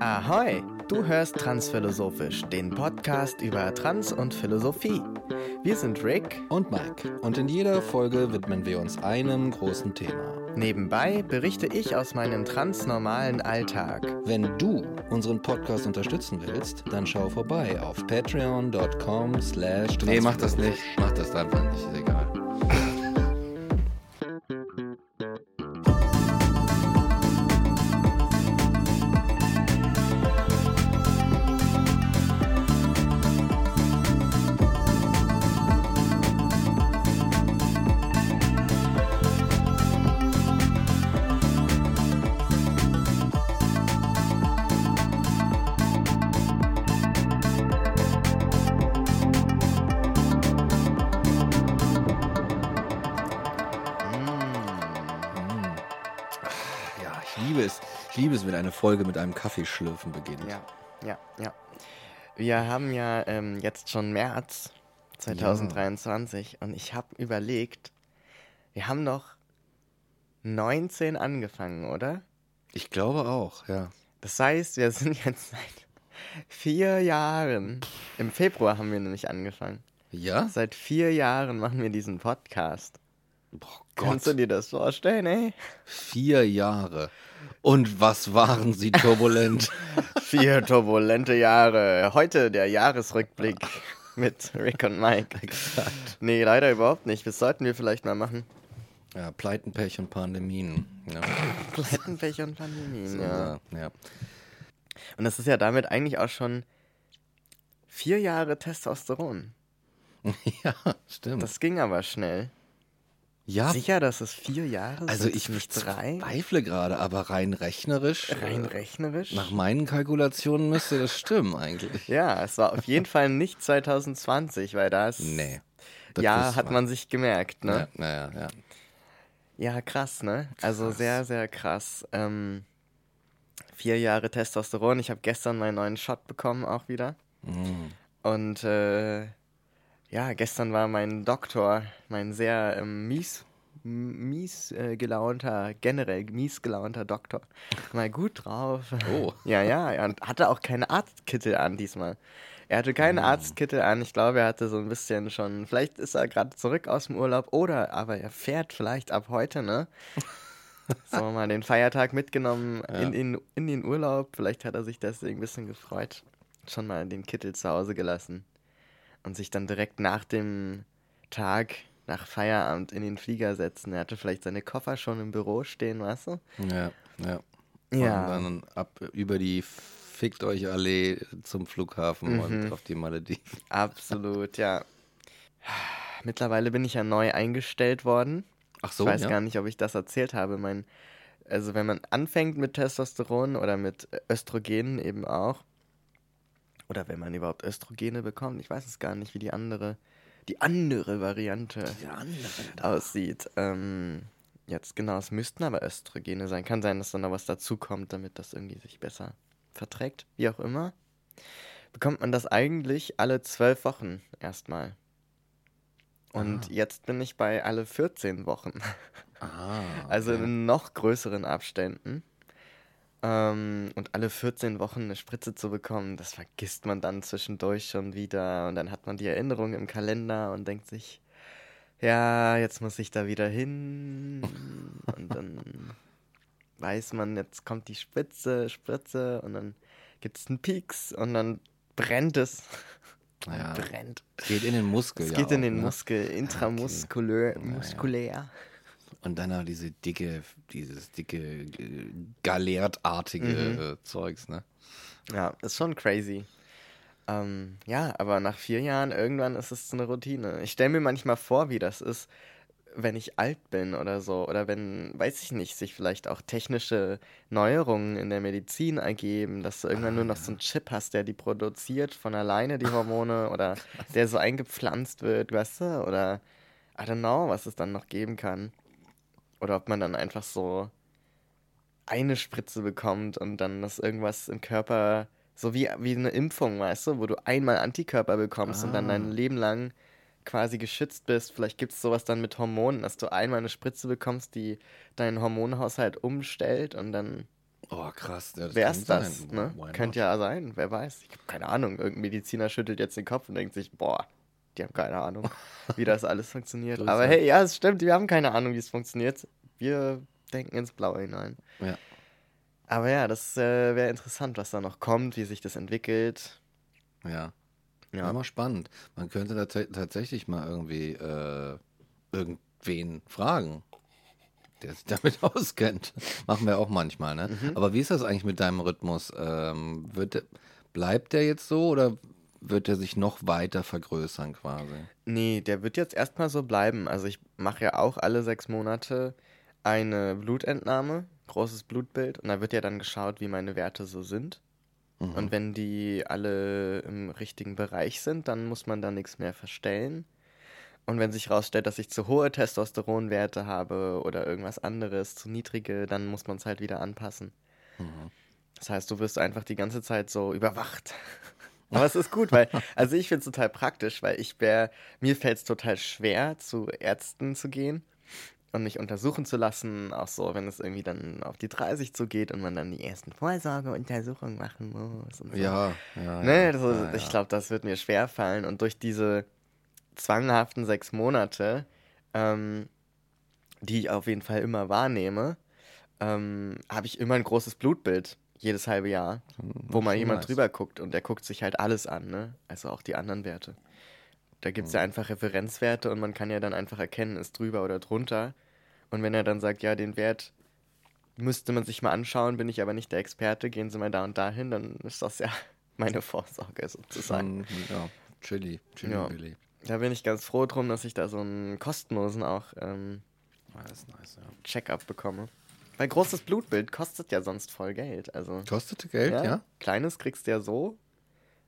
Ahoi, du hörst Transphilosophisch, den Podcast über Trans und Philosophie. Wir sind Rick und Mike und in jeder Folge widmen wir uns einem großen Thema. Nebenbei berichte ich aus meinem transnormalen Alltag. Wenn du unseren Podcast unterstützen willst, dann schau vorbei auf patreon.com slash Nee, mach das nicht. Mach das einfach nicht, ist egal. Folge mit einem Kaffeeschlürfen beginnt. Ja, ja, ja. Wir haben ja ähm, jetzt schon März 2023 und ich habe überlegt, wir haben noch 19 angefangen, oder? Ich glaube auch, ja. Das heißt, wir sind jetzt seit vier Jahren. Im Februar haben wir nämlich angefangen. Ja? Seit vier Jahren machen wir diesen Podcast. Oh Kannst du Gott, dir das vorstellen, ey? vier Jahre. Und was waren sie turbulent? Vier turbulente Jahre. Heute der Jahresrückblick mit Rick und Mike. Exakt. Nee, leider überhaupt nicht. Das sollten wir vielleicht mal machen. Ja, Pleiten, Pech und Pandemien. Ja. Plettenpech und Pandemien, So, ja. ja. Und das ist ja damit eigentlich auch schon vier Jahre Testosteron. ja, stimmt. Das ging aber schnell. Ja, Sicher, dass es vier Jahre also sind? ich nicht drei? zweifle gerade, aber rein rechnerisch. Rein äh, rechnerisch? Nach meinen Kalkulationen müsste das stimmen eigentlich. Ja, es war auf jeden Fall nicht 2020, weil das. Nee. das Ja, hat man sich gemerkt, ne? Ja, ja, ja. Ja, krass, ne? Also Krass. sehr, sehr krass. Ähm, vier Jahre Testosteron. Ich habe gestern meinen neuen Shot bekommen, auch wieder. Mhm. Und äh, ja, gestern war mein Doktor, mein sehr ähm, mies, mies äh, gelaunter, generell mies gelaunter Doktor, mal gut drauf. Oh. Ja, ja, er hatte auch keine Arztkittel an diesmal. Er hatte keinen Arztkittel an. Ich glaube, er hatte so ein bisschen schon. Vielleicht ist er gerade zurück aus dem Urlaub oder aber er fährt vielleicht ab heute, ne? So mal den Feiertag mitgenommen in, in, in den Urlaub. Vielleicht hat er sich deswegen ein bisschen gefreut. Schon mal den Kittel zu Hause gelassen. Und sich dann direkt nach dem Tag, nach Feierabend in den Flieger setzen. Er hatte vielleicht seine Koffer schon im Büro stehen, weißt du? Ja, ja. Ja. Und dann ab über die Fickt euch Allee zum Flughafen Mhm. und auf die Malediven. Absolut, ja. Mittlerweile bin ich ja neu eingestellt worden. Ach ich weiß gar nicht, ob ich das erzählt habe. Mein, also wenn man anfängt mit Testosteron oder mit Östrogenen eben auch, oder wenn man überhaupt Östrogene bekommt, ich weiß es gar nicht, wie die andere, die andere Variante aussieht. Ähm, jetzt genau, es müssten aber Östrogene sein. Kann sein, dass dann noch was dazukommt, damit das irgendwie sich besser verträgt. Wie auch immer. Bekommt man das eigentlich alle zwölf Wochen erstmal. Und Ah. jetzt bin ich bei alle 14 Wochen. Ah, Also okay. in noch größeren Abständen. Ähm, und alle 14 Wochen eine Spritze zu bekommen, das vergisst man dann zwischendurch schon wieder. Und dann hat man die Erinnerung im Kalender und denkt sich, ja, jetzt muss ich da wieder hin. und dann weiß man, jetzt kommt die Spitze, Spritze und dann gibt es einen Pieks und dann brennt es. Ja. Brennt. Es geht in den Muskel. Es ja geht in auch, den ne? Muskel, intramuskulär, ja. muskulär. Und dann auch diese dicke, dieses dicke, äh, galertartige Mhm. äh, Zeugs, ne? Ja, ist schon crazy. Ähm, ja, aber nach vier Jahren irgendwann ist es eine Routine. Ich stelle mir manchmal vor, wie das ist, wenn ich alt bin oder so. Oder wenn, weiß ich nicht, sich vielleicht auch technische Neuerungen in der Medizin ergeben, dass du irgendwann nur noch so einen Chip hast, der die produziert von alleine, die Hormone, oder der so eingepflanzt wird, weißt du? Oder I don't know, was es dann noch geben kann. Oder ob man dann einfach so eine Spritze bekommt und dann das irgendwas im Körper, so wie, wie eine Impfung, weißt du, wo du einmal Antikörper bekommst und dann dein Leben lang quasi geschützt bist. Vielleicht gibt es sowas dann mit Hormonen, dass du einmal eine Spritze bekommst, die deinen Hormonhaushalt umstellt und dann Oh, krass. Ja, das Wer ist sein. das? Ne? Könnte ja sein, wer weiß. Ich habe keine Ahnung. Irgendein Mediziner schüttelt jetzt den Kopf und denkt sich, boah, die haben keine Ahnung, wie das alles funktioniert. Aber hey, ja, es stimmt, wir haben keine Ahnung, wie es funktioniert. Wir denken ins Blaue hinein. Ja. Aber ja, das äh, wäre interessant, was da noch kommt, wie sich das entwickelt. Ja. Ja. Ja, mal spannend. Man könnte da ta- tatsächlich mal irgendwie äh, irgendwen fragen, der sich damit auskennt. Machen wir auch manchmal, ne? Mhm. Aber wie ist das eigentlich mit deinem Rhythmus? Ähm, wird, bleibt der jetzt so oder wird er sich noch weiter vergrößern quasi? Nee, der wird jetzt erstmal so bleiben. Also ich mache ja auch alle sechs Monate eine Blutentnahme, großes Blutbild, und da wird ja dann geschaut, wie meine Werte so sind. Mhm. Und wenn die alle im richtigen Bereich sind, dann muss man da nichts mehr verstellen. Und wenn sich herausstellt, dass ich zu hohe Testosteronwerte habe oder irgendwas anderes, zu niedrige, dann muss man es halt wieder anpassen. Mhm. Das heißt, du wirst einfach die ganze Zeit so überwacht. Aber es ist gut, weil, also ich finde es total praktisch, weil ich wär, mir fällt es total schwer, zu Ärzten zu gehen und mich untersuchen zu lassen, auch so, wenn es irgendwie dann auf die 30 zugeht und man dann die ersten Vorsorgeuntersuchungen machen muss und so. Ja, ja. Ne, das, ja, ich glaube, das wird mir schwer fallen. Und durch diese zwanghaften sechs Monate, ähm, die ich auf jeden Fall immer wahrnehme, ähm, habe ich immer ein großes Blutbild, jedes halbe Jahr, wo mal jemand nice. drüber guckt und der guckt sich halt alles an, ne? Also auch die anderen Werte. Da gibt es ja einfach Referenzwerte und man kann ja dann einfach erkennen, ist drüber oder drunter. Und wenn er dann sagt, ja, den Wert müsste man sich mal anschauen, bin ich aber nicht der Experte, gehen Sie mal da und dahin, dann ist das ja meine Vorsorge sozusagen. Ja, chilly, chilly Ja. Billy. Da bin ich ganz froh drum, dass ich da so einen kostenlosen auch ähm, Ja, ist nice, ja. Check-up bekomme. Weil großes Blutbild kostet ja sonst voll Geld. Also Kostete Geld, ja? kleines kriegst du ja so,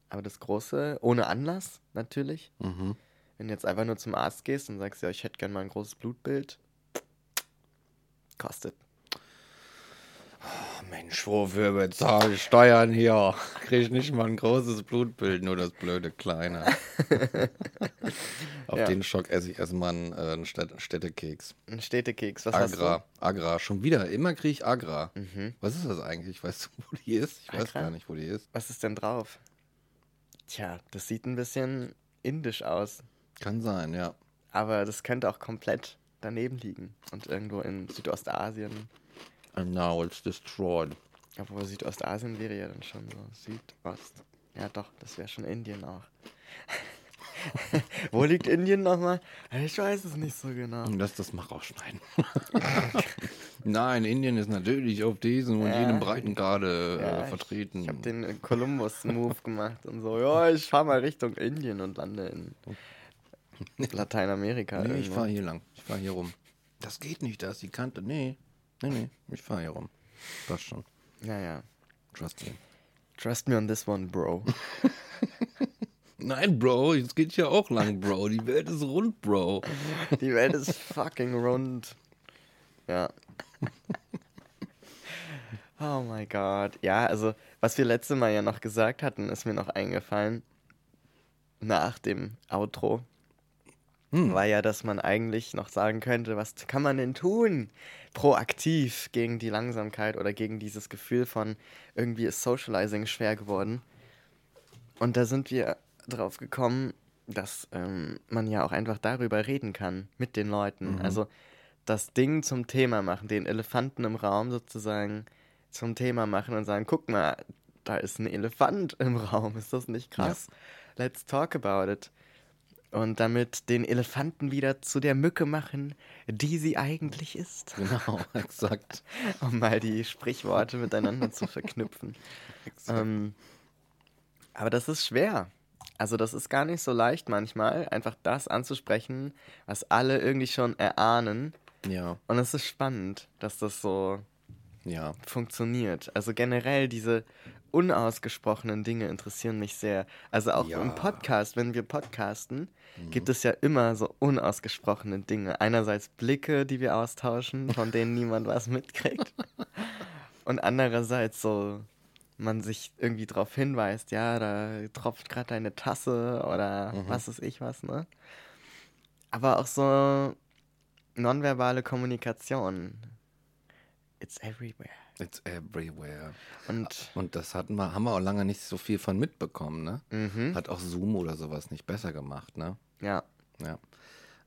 aber das große ohne Anlass natürlich. Mhm. Wenn du jetzt einfach nur zum Arzt gehst und sagst, ja, ich hätte gern mal ein großes Blutbild, kostet. Mensch, wofür bezahle ich Steuern hier? Kriege ich nicht mal ein großes Blutbild, nur das blöde kleine. Auf Ja. den Schock esse ich erstmal einen, äh, einen Städt Städtekeks. Ein Städtekeks, was Agra. Agra. Schon wieder. Immer kriege ich Agra. hast du? Mhm. Was ist das eigentlich? Weißt du, wo die ist? Ich weiß Agra? gar nicht, wo die ist. Was ist denn drauf? Tja, das sieht ein bisschen indisch aus. Kann sein, ja. Aber das könnte auch komplett daneben liegen. Und irgendwo in Südostasien. And now it's destroyed. Obwohl Südostasien wäre ja dann schon so Südost. Ja doch, das wäre schon Indien auch. Wo liegt Indien nochmal? Ich weiß es nicht so genau. Lass das mal rausschneiden. Nein, Indien ist natürlich auf diesem und Ja. jenem Breitengrade äh, Ja, vertreten. Ich habe den äh, Columbus-Move gemacht und so, ja, ich fahr mal Richtung Indien und lande in Lateinamerika. Nee, ich irgendwo. fahre hier lang. Ich fahre hier rum. Das geht nicht, da ist die Kante. Nee, nee, nee, ich fahre hier rum. Passt schon. Ja, ja. Trust me. Trust me on this one, Bro. Nein, Bro, es geht ja auch lang, Bro. Die Welt ist rund, Bro. Die Welt ist fucking rund. Ja. Oh mein Gott. Ja, also, was wir letzte Mal ja noch gesagt hatten, ist mir noch eingefallen. Nach dem Outro. Hm. War ja, dass man eigentlich noch sagen könnte, was kann man denn tun? Proaktiv gegen die Langsamkeit oder gegen dieses Gefühl von irgendwie ist Socializing schwer geworden. Und da sind wir drauf gekommen, dass ähm, man ja auch einfach darüber reden kann mit den Leuten. Also das Ding zum Thema machen, den Elefanten im Raum sozusagen zum Thema machen und sagen, guck mal, da ist ein Elefant im Raum, ist das nicht krass? Let's talk about it. Und damit den Elefanten wieder zu der Mücke machen, die sie eigentlich ist. Genau, exakt. Um mal die Sprichworte miteinander zu verknüpfen. Ähm, aber das ist schwer. Also das ist gar nicht so leicht manchmal, einfach das anzusprechen, was alle irgendwie schon erahnen. Ja, Und es ist spannend, dass das so ja. funktioniert. Also generell diese unausgesprochenen Dinge interessieren mich sehr. Also auch Ja. im Podcast, wenn wir podcasten, gibt es ja immer so unausgesprochene Dinge. Einerseits Blicke, die wir austauschen, von denen niemand was mitkriegt. Und andererseits so man sich irgendwie darauf hinweist, ja, da tropft gerade deine Tasse oder was weiß ich was, ne? Aber auch so nonverbale Kommunikation. It's everywhere. It's everywhere. Und Und das hatten wir, haben wir auch lange nicht so viel von mitbekommen, ne? mhm, Hat auch Zoom oder sowas nicht besser gemacht, ne? ja. Ja.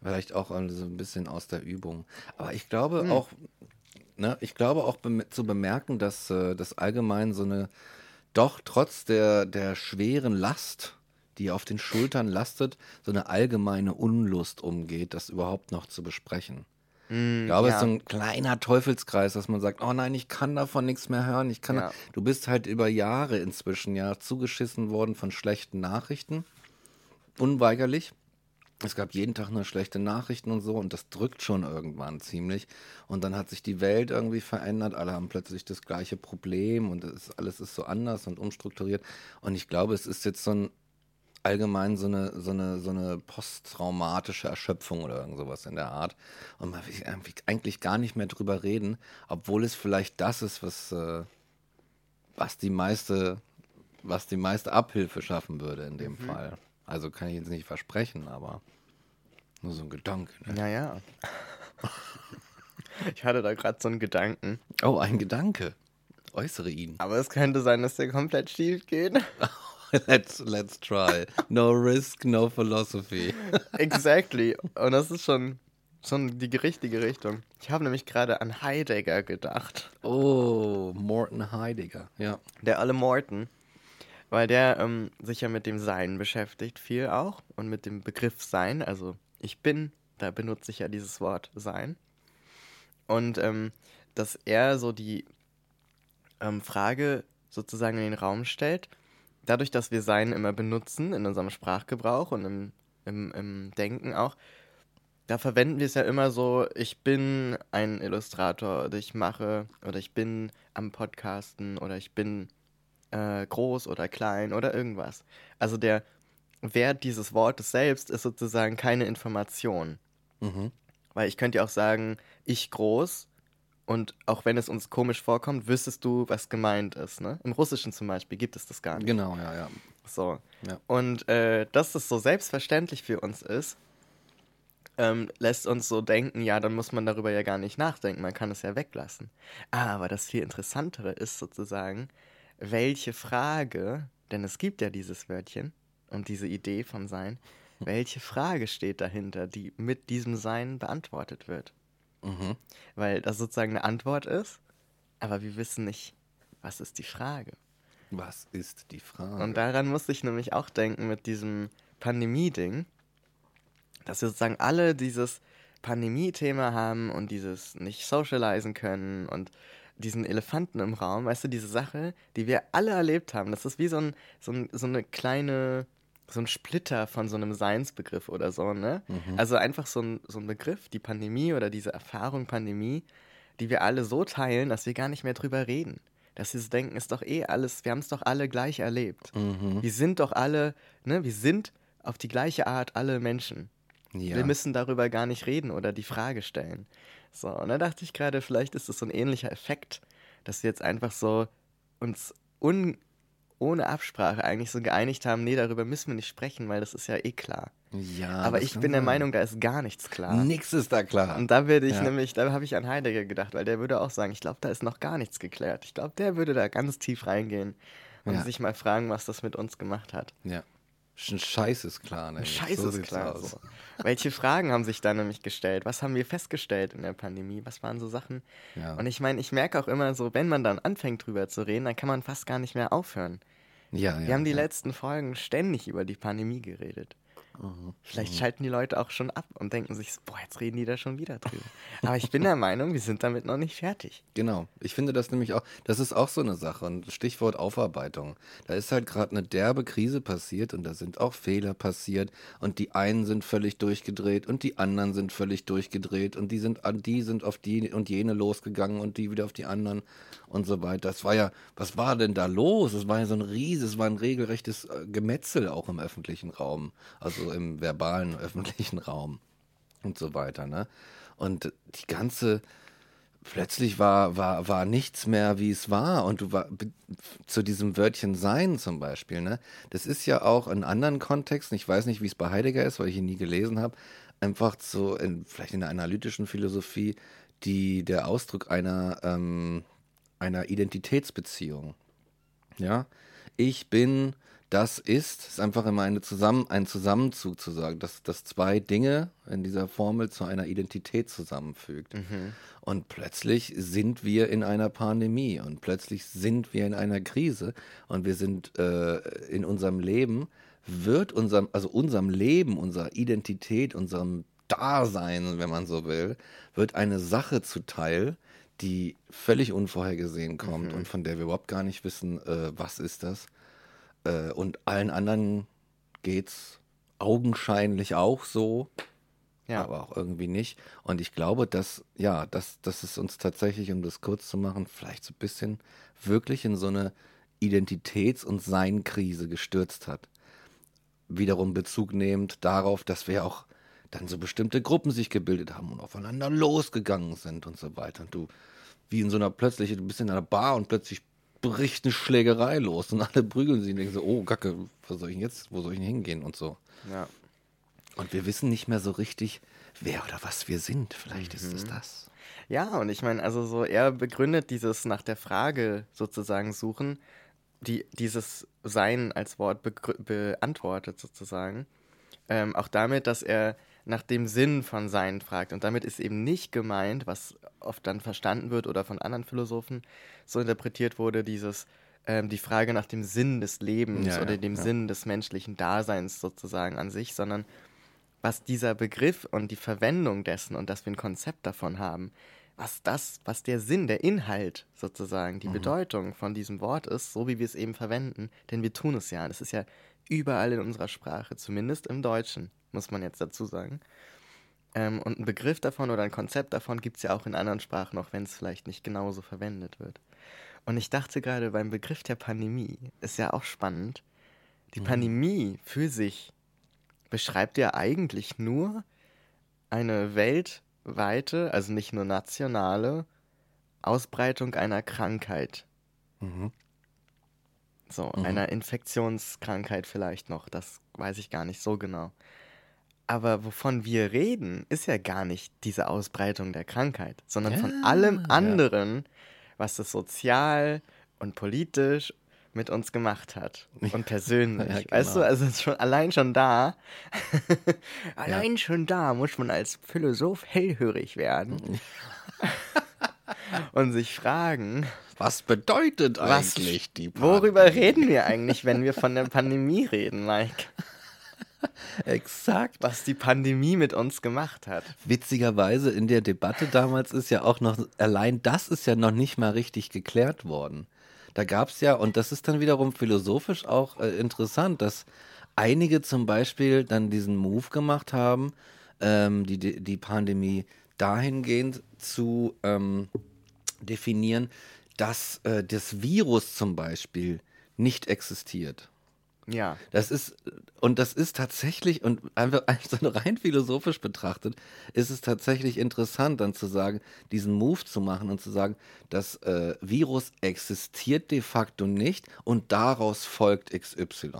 Vielleicht auch äh, so ein bisschen aus der Übung. Aber ich glaube auch, ne, ich glaube auch bem zu bemerken, dass äh, das allgemein so eine, doch trotz der, der schweren Last, die auf den Schultern lastet, so eine allgemeine Unlust umgeht, das überhaupt noch zu besprechen. Ich glaube, es ist so ein kleiner Teufelskreis, dass man sagt, oh nein, ich kann davon nichts mehr hören. Ich kann, Ja. du bist halt über Jahre inzwischen ja zugeschissen worden von schlechten Nachrichten, unweigerlich. Es gab jeden Tag nur schlechte Nachrichten und so und das drückt schon irgendwann ziemlich. Und dann hat sich die Welt irgendwie verändert, alle haben plötzlich das gleiche Problem und ist, alles ist so anders und umstrukturiert. Und ich glaube, es ist jetzt so ein allgemein so eine, so eine, so eine posttraumatische Erschöpfung oder irgend sowas in der Art. Und man will eigentlich gar nicht mehr drüber reden, obwohl es vielleicht das ist, was, äh, was die meiste, was die meiste Abhilfe schaffen würde in dem Fall. Also kann ich jetzt nicht versprechen, aber nur so ein Gedanke. Ne? Naja. Ich hatte da gerade so einen Gedanken. Oh, ein Gedanke. Äußere ihn. Aber es könnte sein, dass der komplett schief geht. let's, let's try. No risk, no philosophy. exactly. Und das ist schon, schon die richtige Richtung. Ich habe nämlich gerade an Heidegger gedacht. Oh, Morton Heidegger. Ja. Der alle Morton. Weil der ähm, sich ja mit dem Sein beschäftigt, viel auch. Und mit dem Begriff Sein. Also ich bin, da benutze ich ja dieses Wort Sein. Und ähm, dass er so die ähm, Frage sozusagen in den Raum stellt, dadurch, dass wir Sein immer benutzen in unserem Sprachgebrauch und im, im, im Denken auch, da verwenden wir es ja immer so, ich bin ein Illustrator oder ich mache oder ich bin am Podcasten oder ich bin äh, groß oder klein oder irgendwas. Also der Wert dieses Wortes selbst ist sozusagen keine Information. Mhm. Weil ich könnte ja auch sagen, ich groß und auch wenn es uns komisch vorkommt, wüsstest du, was gemeint ist. Ne? Im Russischen zum Beispiel gibt es das gar nicht. Genau, ja, ja. So. Ja. Und äh, dass das so selbstverständlich für uns ist, ähm, lässt uns so denken, ja, dann muss man darüber ja gar nicht nachdenken, man kann es ja weglassen. Aber das viel Interessantere ist sozusagen, welche Frage, denn es gibt ja dieses Wörtchen und diese Idee von Sein, welche Frage steht dahinter, die mit diesem Sein beantwortet wird? Mhm. Weil das sozusagen eine Antwort ist, aber wir wissen nicht, was ist die Frage. Was ist die Frage? Und daran musste ich nämlich auch denken mit diesem Pandemie-Ding, dass wir sozusagen alle dieses Pandemie-Thema haben und dieses nicht socialisen können und diesen Elefanten im Raum, weißt du, diese Sache, die wir alle erlebt haben. Das ist wie so, ein, so, ein, so eine kleine, so ein Splitter von so einem Seinsbegriff oder so, ne? Also einfach so ein, so ein Begriff, die Pandemie oder diese Erfahrung Pandemie, die wir alle so teilen, dass wir gar nicht mehr drüber reden. Dass wir so denken, ist doch eh alles, wir haben es doch alle gleich erlebt. Mhm. Wir sind doch alle, ne, wir sind auf die gleiche Art alle Menschen. ja. Wir müssen darüber gar nicht reden oder die Frage stellen. So, und da dachte ich gerade, vielleicht ist es so ein ähnlicher Effekt, dass wir jetzt einfach so uns un, ohne Absprache eigentlich so geeinigt haben, nee, darüber müssen wir nicht sprechen, weil das ist ja eh klar. ja Aber ich bin der sein. Meinung, da ist gar nichts klar. Nix ist da klar. Und da würde ich Ja. nämlich, da habe ich an Heidegger gedacht, weil der würde auch sagen, ich glaube, da ist noch gar nichts geklärt. Ich glaube, der würde da ganz tief reingehen und Ja. sich mal fragen, was das mit uns gemacht hat. ja. Schon Scheiß ist klar, ne? Scheiße So ist klar. So. Welche Fragen haben sich da nämlich gestellt? Was haben wir festgestellt in der Pandemie? Was waren so Sachen? Ja. Und ich meine, ich merke auch immer so, wenn man dann anfängt drüber zu reden, dann kann man fast gar nicht mehr aufhören. Ja, ja. Wir haben die ja. letzten Folgen ständig über die Pandemie geredet. Mhm. Vielleicht schalten die Leute auch schon ab und denken sich, boah, jetzt reden die da schon wieder drüber. Aber ich bin der Meinung, wir sind damit noch nicht fertig. Genau. Ich finde das nämlich auch, das ist auch so eine Sache. Und Stichwort Aufarbeitung. Da ist halt gerade eine derbe Krise passiert und da sind auch Fehler passiert und die einen sind völlig durchgedreht und die anderen sind völlig durchgedreht und die sind an die sind auf die und jene losgegangen und die wieder auf die anderen und so weiter. Das war ja, was war denn da los? Es war ja so ein Ries, es war ein regelrechtes äh, Gemetzel auch im öffentlichen Raum, also im verbalen öffentlichen Raum und so weiter, ne? Und die ganze, plötzlich war, war, war nichts mehr, wie es war. Und du war zu diesem Wörtchen sein zum Beispiel, ne? Das ist ja auch in anderen Kontexten, ich weiß nicht, wie es bei Heidegger ist, weil ich ihn nie gelesen habe, einfach so, in, vielleicht in der analytischen Philosophie, die, der Ausdruck einer, ähm, einer Identitätsbeziehung. Ja, ich bin, das ist, ist einfach immer eine Zusammen, ein Zusammenzug zu sagen, dass, dass zwei Dinge in dieser Formel zu einer Identität zusammenfügt. Mhm. Und plötzlich sind wir in einer Pandemie und plötzlich sind wir in einer Krise und wir sind äh, in unserem Leben, wird unserem, also unserem Leben, unserer Identität, unserem Dasein, wenn man so will, wird eine Sache zuteil, die völlig unvorhergesehen kommt Mhm. und von der wir überhaupt gar nicht wissen, äh, was ist das. Äh, und allen anderen geht's augenscheinlich auch so, Ja. aber auch irgendwie nicht. Und ich glaube, dass, ja, dass, dass es uns tatsächlich, um das kurz zu machen, vielleicht so ein bisschen wirklich in so eine Identitäts- und Sein-Krise gestürzt hat. Wiederum Bezug nehmend darauf, dass wir auch dann so bestimmte Gruppen sich gebildet haben und aufeinander losgegangen sind und so weiter. Und du, wie in so einer plötzlich, du bist in einer Bar und plötzlich bricht eine Schlägerei los und alle prügeln sich und denken so, oh, Gacke, was soll ich denn jetzt, wo soll ich denn hingehen und so. ja. Und wir wissen nicht mehr so richtig, wer oder was wir sind. Vielleicht ist Mhm. es das. Ja, und ich meine, also so, er begründet dieses nach der Frage sozusagen suchen, die dieses Sein als Wort beantwortet sozusagen. Ähm, auch damit, dass er nach dem Sinn von Sein fragt. Und damit ist eben nicht gemeint, was oft dann verstanden wird oder von anderen Philosophen so interpretiert wurde, dieses ähm, die Frage nach dem Sinn des Lebens Ja, oder ja, dem ja. Sinn des menschlichen Daseins sozusagen an sich, sondern was dieser Begriff und die Verwendung dessen und dass wir ein Konzept davon haben, was das, was der Sinn, der Inhalt sozusagen, die Bedeutung von diesem Wort ist, so wie wir es eben verwenden, denn wir tun es ja. Das ist ja überall in unserer Sprache, zumindest im Deutschen, muss man jetzt dazu sagen. Ähm, und ein Begriff davon oder ein Konzept davon gibt es ja auch in anderen Sprachen, auch wenn es vielleicht nicht genauso verwendet wird. Und ich dachte gerade beim Begriff der Pandemie, ist ja auch spannend, die Pandemie für sich beschreibt ja eigentlich nur eine weltweite, also nicht nur nationale, Ausbreitung einer Krankheit. Mhm. So, Mhm. einer Infektionskrankheit vielleicht noch, das weiß ich gar nicht so genau. Aber wovon wir reden, ist ja gar nicht diese Ausbreitung der Krankheit, sondern von Ja, allem ja. anderen, was es sozial und politisch mit uns gemacht hat. Und persönlich. Ja, Weißt du, genau. also schon, allein schon da, allein schon da muss man als Philosoph hellhörig werden und sich fragen, Was bedeutet Was- eigentlich die worüber Pandemie? reden wir eigentlich, wenn wir von der Pandemie reden, Mike? Exakt. Was die Pandemie mit uns gemacht hat. Witzigerweise in der Debatte damals ist ja auch noch, allein das ist ja noch nicht mal richtig geklärt worden. Da gab es ja, und das ist dann wiederum philosophisch auch äh, interessant, dass einige zum Beispiel dann diesen Move gemacht haben, ähm, die, die Pandemie dahingehend zu ähm, definieren, dass äh, das Virus zum Beispiel nicht existiert. Ja. Das ist, und das ist tatsächlich, und einfach einfach so rein philosophisch betrachtet, ist es tatsächlich interessant, dann zu sagen, diesen Move zu machen und zu sagen, das äh, Virus existiert de facto nicht und daraus folgt XY.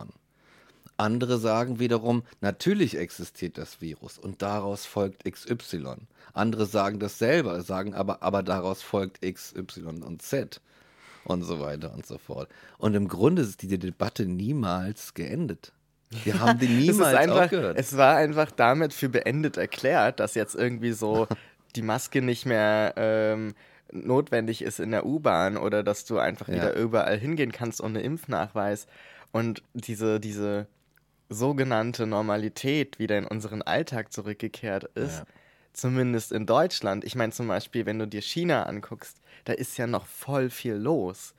Andere sagen wiederum, natürlich existiert das Virus und daraus folgt XY. Andere sagen dasselbe, sagen aber, aber daraus folgt XY und Z und so weiter und so fort. Und im Grunde ist diese Debatte niemals geendet. Wir haben die Es, niemals ist einfach, aufgehört. es war einfach damit für beendet erklärt, dass jetzt irgendwie so die Maske nicht mehr ähm, notwendig ist in der U-Bahn oder dass du einfach Ja. wieder überall hingehen kannst ohne Impfnachweis. Und diese, diese sogenannte Normalität wieder in unseren Alltag zurückgekehrt ist. Ja. Zumindest in Deutschland. Ich meine zum Beispiel, wenn du dir China anguckst, da ist ja noch voll viel los.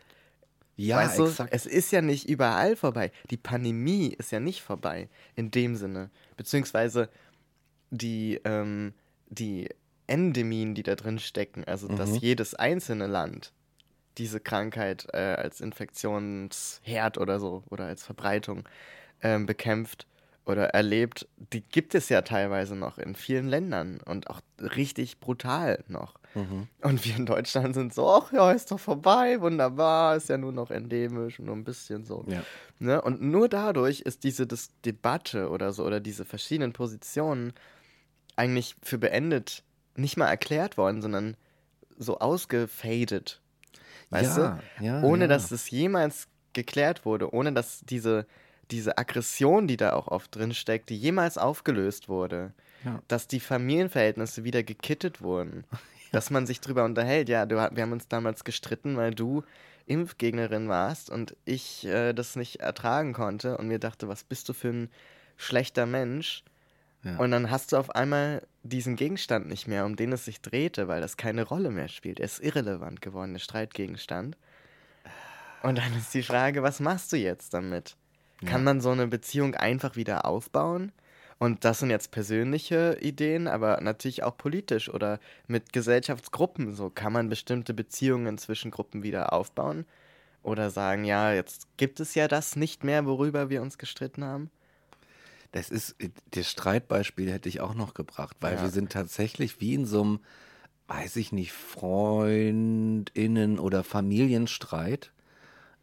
ja, weißt du, exakt. es ist ja nicht überall vorbei. Die Pandemie ist ja nicht vorbei, in dem Sinne. Beziehungsweise die, ähm, die Endemien, die da drin stecken, also Mhm. dass jedes einzelne Land diese Krankheit äh, als Infektionsherd oder so oder als Verbreitung ähm, bekämpft oder erlebt, die gibt es ja teilweise noch in vielen Ländern und auch richtig brutal noch. Mhm. Und wir in Deutschland sind so, ach ja, ist doch vorbei, wunderbar, ist ja nur noch endemisch, nur ein bisschen so. Ja. Ne? Und nur dadurch ist diese Dis Debatte oder so oder diese verschiedenen Positionen eigentlich für beendet nicht mal erklärt worden, sondern so ausgefadet. Weißt Ja, du? ja, ohne ja. dass es jemals geklärt wurde, ohne dass diese, diese Aggression, die da auch oft drin steckt, die jemals aufgelöst wurde. Dass die Familienverhältnisse wieder gekittet wurden. Dass man sich drüber unterhält. Ja, du, wir haben uns damals gestritten, weil du Impfgegnerin warst und ich äh, das nicht ertragen konnte und mir dachte, was bist du für ein schlechter Mensch? Ja. Und dann hast du auf einmal diesen Gegenstand nicht mehr, um den es sich drehte, weil das keine Rolle mehr spielt. Er ist irrelevant geworden, der Streitgegenstand. Und dann ist die Frage, was machst du jetzt damit? Kann man so eine Beziehung einfach wieder aufbauen? Und das sind jetzt persönliche Ideen, aber natürlich auch politisch oder mit Gesellschaftsgruppen. So kann man bestimmte Beziehungen zwischen Gruppen wieder aufbauen? Oder sagen, ja, jetzt gibt es ja das nicht mehr, worüber wir uns gestritten haben? Das ist, das Streitbeispiel hätte ich auch noch gebracht, weil Ja. wir sind tatsächlich wie in so einem, weiß ich nicht, FreundInnen- oder Familienstreit.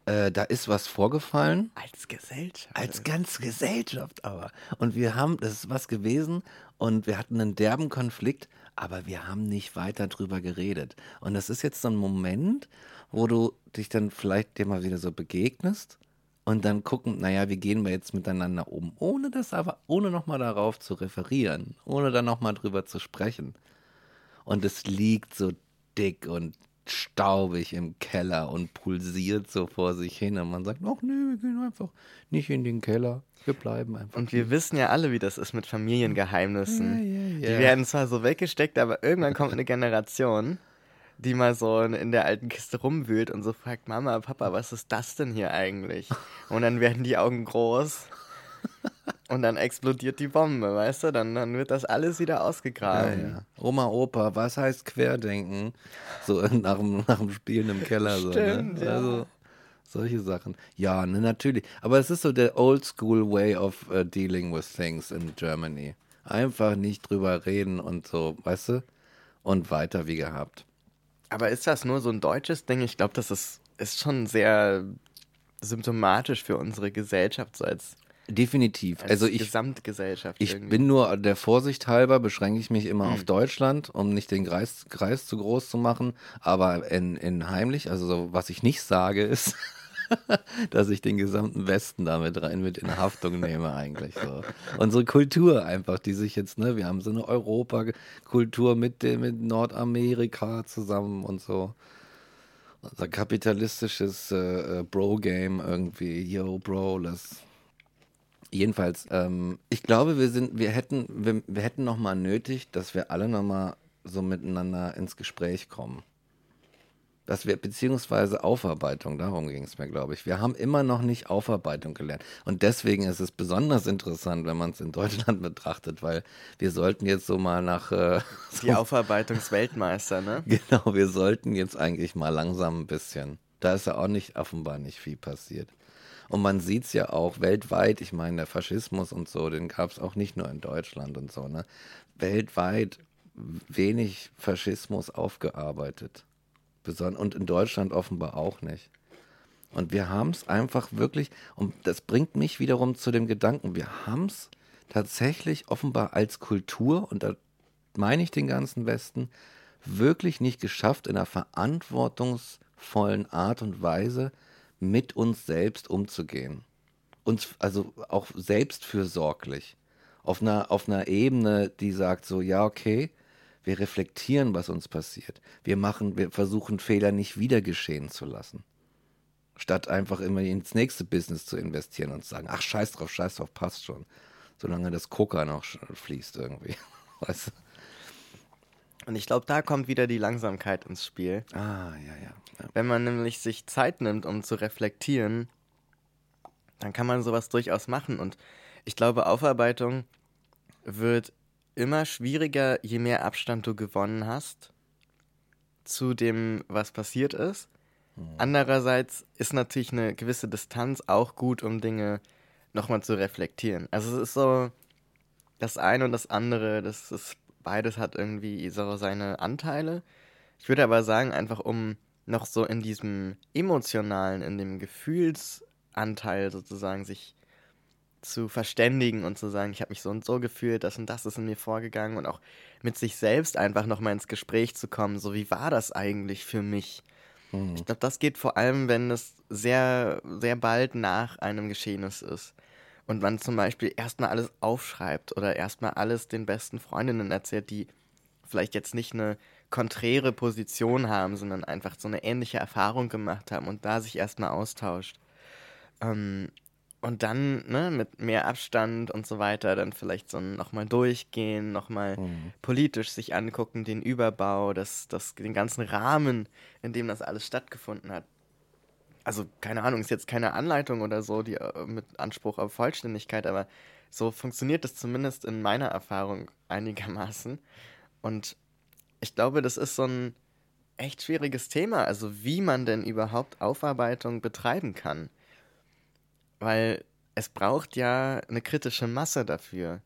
Äh, da ist was vorgefallen. Als Gesellschaft. Als ganz Gesellschaft aber. Und wir haben, das ist was gewesen und wir hatten einen derben Konflikt, aber wir haben nicht weiter drüber geredet. Und das ist jetzt so ein Moment, wo du dich dann vielleicht dir mal wieder so begegnest und dann gucken, naja, wie gehen wir jetzt miteinander um, ohne das aber, ohne nochmal darauf zu referieren, ohne dann nochmal drüber zu sprechen. Und es liegt so dick und staubig im Keller und pulsiert so vor sich hin. Und man sagt, ach nee, wir gehen einfach nicht in den Keller. Wir bleiben einfach. Und wir wissen ja alle, wie das ist mit Familiengeheimnissen. Ja, ja, Die ja. werden zwar so weggesteckt, aber irgendwann kommt eine Generation, die mal so in der alten Kiste rumwühlt und so fragt, Mama, Papa, was ist das denn hier eigentlich? Und dann werden die Augen groß und dann explodiert die Bombe, weißt du? Dann, dann wird das alles wieder ja, ausgegraben. ja. Oma, Opa, was heißt Querdenken? So nach dem, nach dem Spielen im Keller. So, Stimmt, ne? ja. Also solche Sachen. Ja, ne, natürlich. Aber es ist so der old school way of uh, dealing with things in Germany. Einfach nicht drüber reden und so, weißt du? Und weiter wie gehabt. Aber ist das nur so ein deutsches Ding? Ich glaube, das ist, ist schon sehr symptomatisch für unsere Gesellschaft, so als, Definitiv. als also ich, Gesamtgesellschaft. Ich irgendwie. bin nur der Vorsicht halber, beschränke ich mich immer Hm. auf Deutschland, um nicht den Kreis, Kreis zu groß zu machen. Aber in, in heimlich, also so, was ich nicht sage, ist, dass ich den gesamten Westen damit rein mit in Haftung nehme eigentlich so. Unsere Kultur einfach, die sich jetzt, ne, wir haben so eine Europakultur mit, dem- mit Nordamerika zusammen und so. Unser kapitalistisches äh, äh, Bro-Game irgendwie, yo, Bro, lass Jedenfalls, ähm, ich glaube, wir sind, wir hätten, wir, wir hätten noch mal nötig, dass wir alle noch mal so miteinander ins Gespräch kommen. Dass wir, beziehungsweise Aufarbeitung, darum ging es mir, glaube ich. Wir haben immer noch nicht Aufarbeitung gelernt. Und deswegen ist es besonders interessant, wenn man es in Deutschland betrachtet, weil wir sollten jetzt so mal nach, äh, so Die Aufarbeitungsweltmeister, ne? Genau, wir sollten jetzt eigentlich mal langsam ein bisschen. Da ist ja auch nicht offenbar nicht viel passiert. Und man sieht es ja auch weltweit, ich meine, der Faschismus und so, den gab es auch nicht nur in Deutschland und so, ne? Weltweit wenig Faschismus aufgearbeitet. Und in Deutschland offenbar auch nicht. Und wir haben es einfach wirklich, und das bringt mich wiederum zu dem Gedanken, wir haben es tatsächlich offenbar als Kultur, und da meine ich den ganzen Westen, wirklich nicht geschafft, in einer verantwortungsvollen Art und Weise mit uns selbst umzugehen. Uns, also auch selbstfürsorglich. Auf einer, auf einer Ebene, die sagt so, ja, okay, wir reflektieren, was uns passiert. Wir machen, wir versuchen Fehler nicht wieder geschehen zu lassen. Statt einfach immer ins nächste Business zu investieren und zu sagen, ach, scheiß drauf, scheiß drauf, passt schon. Solange das Coca noch fließt irgendwie. Weißt du? Und ich glaube, da kommt wieder die Langsamkeit ins Spiel. Ah, ja, ja. ja. Wenn man nämlich sich Zeit nimmt, um zu reflektieren, dann kann man sowas durchaus machen. Und ich glaube, Aufarbeitung wird immer schwieriger, je mehr Abstand du gewonnen hast zu dem, was passiert ist. Andererseits ist natürlich eine gewisse Distanz auch gut, um Dinge nochmal zu reflektieren. Also es ist so, das eine und das andere, das ist, beides hat irgendwie so seine Anteile. Ich würde aber sagen, einfach um noch so in diesem emotionalen, in dem Gefühlsanteil sozusagen sich zu verständigen und zu sagen, ich habe mich so und so gefühlt, das und das ist in mir vorgegangen und auch mit sich selbst einfach nochmal ins Gespräch zu kommen, so wie war das eigentlich für mich? Mhm. Ich glaube, das geht vor allem, wenn es sehr, sehr bald nach einem Geschehnis ist. Und man zum Beispiel erstmal alles aufschreibt oder erstmal alles den besten Freundinnen erzählt, die vielleicht jetzt nicht eine konträre Position haben, sondern einfach so eine ähnliche Erfahrung gemacht haben und da sich erstmal austauscht. Ähm, und dann ne, mit mehr Abstand und so weiter dann vielleicht so nochmal durchgehen, nochmal Mhm. politisch sich angucken, den Überbau, das, das, den ganzen Rahmen, in dem das alles stattgefunden hat. Also keine Ahnung, ist jetzt keine Anleitung oder so, die äh, mit Anspruch auf Vollständigkeit, aber so funktioniert das zumindest in meiner Erfahrung einigermaßen. Und ich glaube, das ist so ein echt schwieriges Thema, also wie man denn überhaupt Aufarbeitung betreiben kann. Weil es braucht ja eine kritische Masse dafür,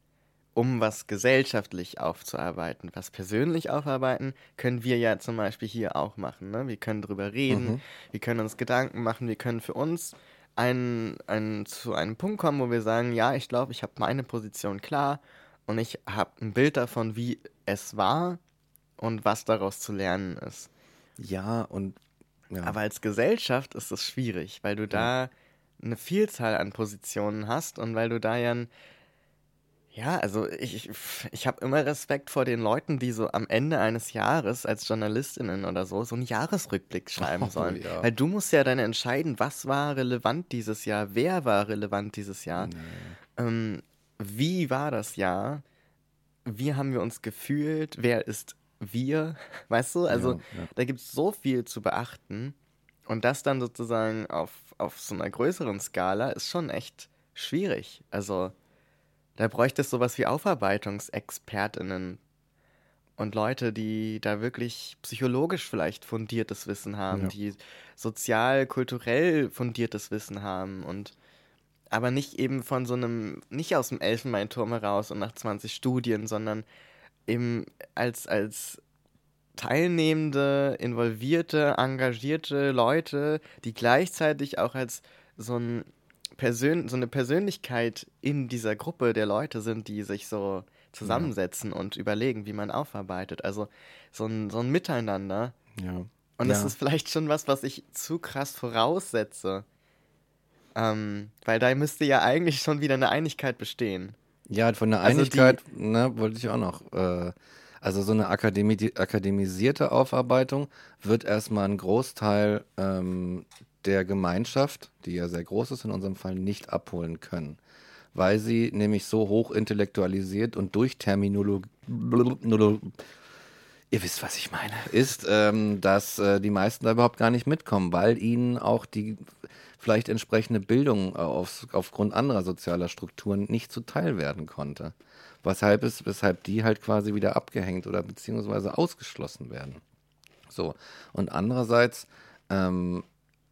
um was gesellschaftlich aufzuarbeiten. Was persönlich aufarbeiten, können wir ja zum Beispiel hier auch machen. Ne? Wir können drüber reden, Mhm. wir können uns Gedanken machen, wir können für uns einen, einen, zu einem Punkt kommen, wo wir sagen, ja, ich glaube, ich habe meine Position klar und ich habe ein Bild davon, wie es war und was daraus zu lernen ist. Ja, und ja. Aber als Gesellschaft ist es schwierig, weil du da eine Vielzahl an Positionen hast und weil du da ja ein, ja, also ich, ich, habe immer Respekt vor den Leuten, die so am Ende eines Jahres als JournalistInnen oder so so einen Jahresrückblick schreiben Oh, sollen. ja. Weil du musst ja dann entscheiden, was war relevant dieses Jahr, wer war relevant dieses Jahr, ähm, wie war das Jahr, wie haben wir uns gefühlt, wer ist wir, weißt du? Also Ja, ja. da gibt es so viel zu beachten und das dann sozusagen auf, auf so einer größeren Skala ist schon echt schwierig. Also da bräuchte es sowas wie AufarbeitungsexpertInnen und Leute, die da wirklich psychologisch vielleicht fundiertes Wissen haben, Ja. die sozial, kulturell fundiertes Wissen haben und aber nicht eben von so einem, nicht aus dem Elfenbeinturm heraus und nach 20 Studien, sondern eben als, als teilnehmende, involvierte, engagierte Leute, die gleichzeitig auch als so, ein Persön so eine Persönlichkeit in dieser Gruppe der Leute sind, die sich so zusammensetzen und überlegen, wie man aufarbeitet. Also so ein, so ein Miteinander. ja. Und das Ja. ist vielleicht schon was, was ich zu krass voraussetze. Ähm, weil da müsste ja eigentlich schon wieder eine Einigkeit bestehen. Ja, von der Also die- Einigkeit, ne, wollte ich auch noch. Äh, also so eine Akademi akademisierte Aufarbeitung wird erstmal einen Großteil ähm, der Gemeinschaft, die ja sehr groß ist in unserem Fall, nicht abholen können. Weil sie nämlich so hoch intellektualisiert und durch Terminologie, ihr wisst, was ich meine, ist, ähm, dass äh, die meisten da überhaupt gar nicht mitkommen, weil ihnen auch die vielleicht entsprechende Bildung äh, auf, aufgrund anderer sozialer Strukturen nicht zuteil werden konnte. Weshalb, es, weshalb die halt quasi wieder abgehängt oder beziehungsweise ausgeschlossen werden. So. Und andererseits, ähm,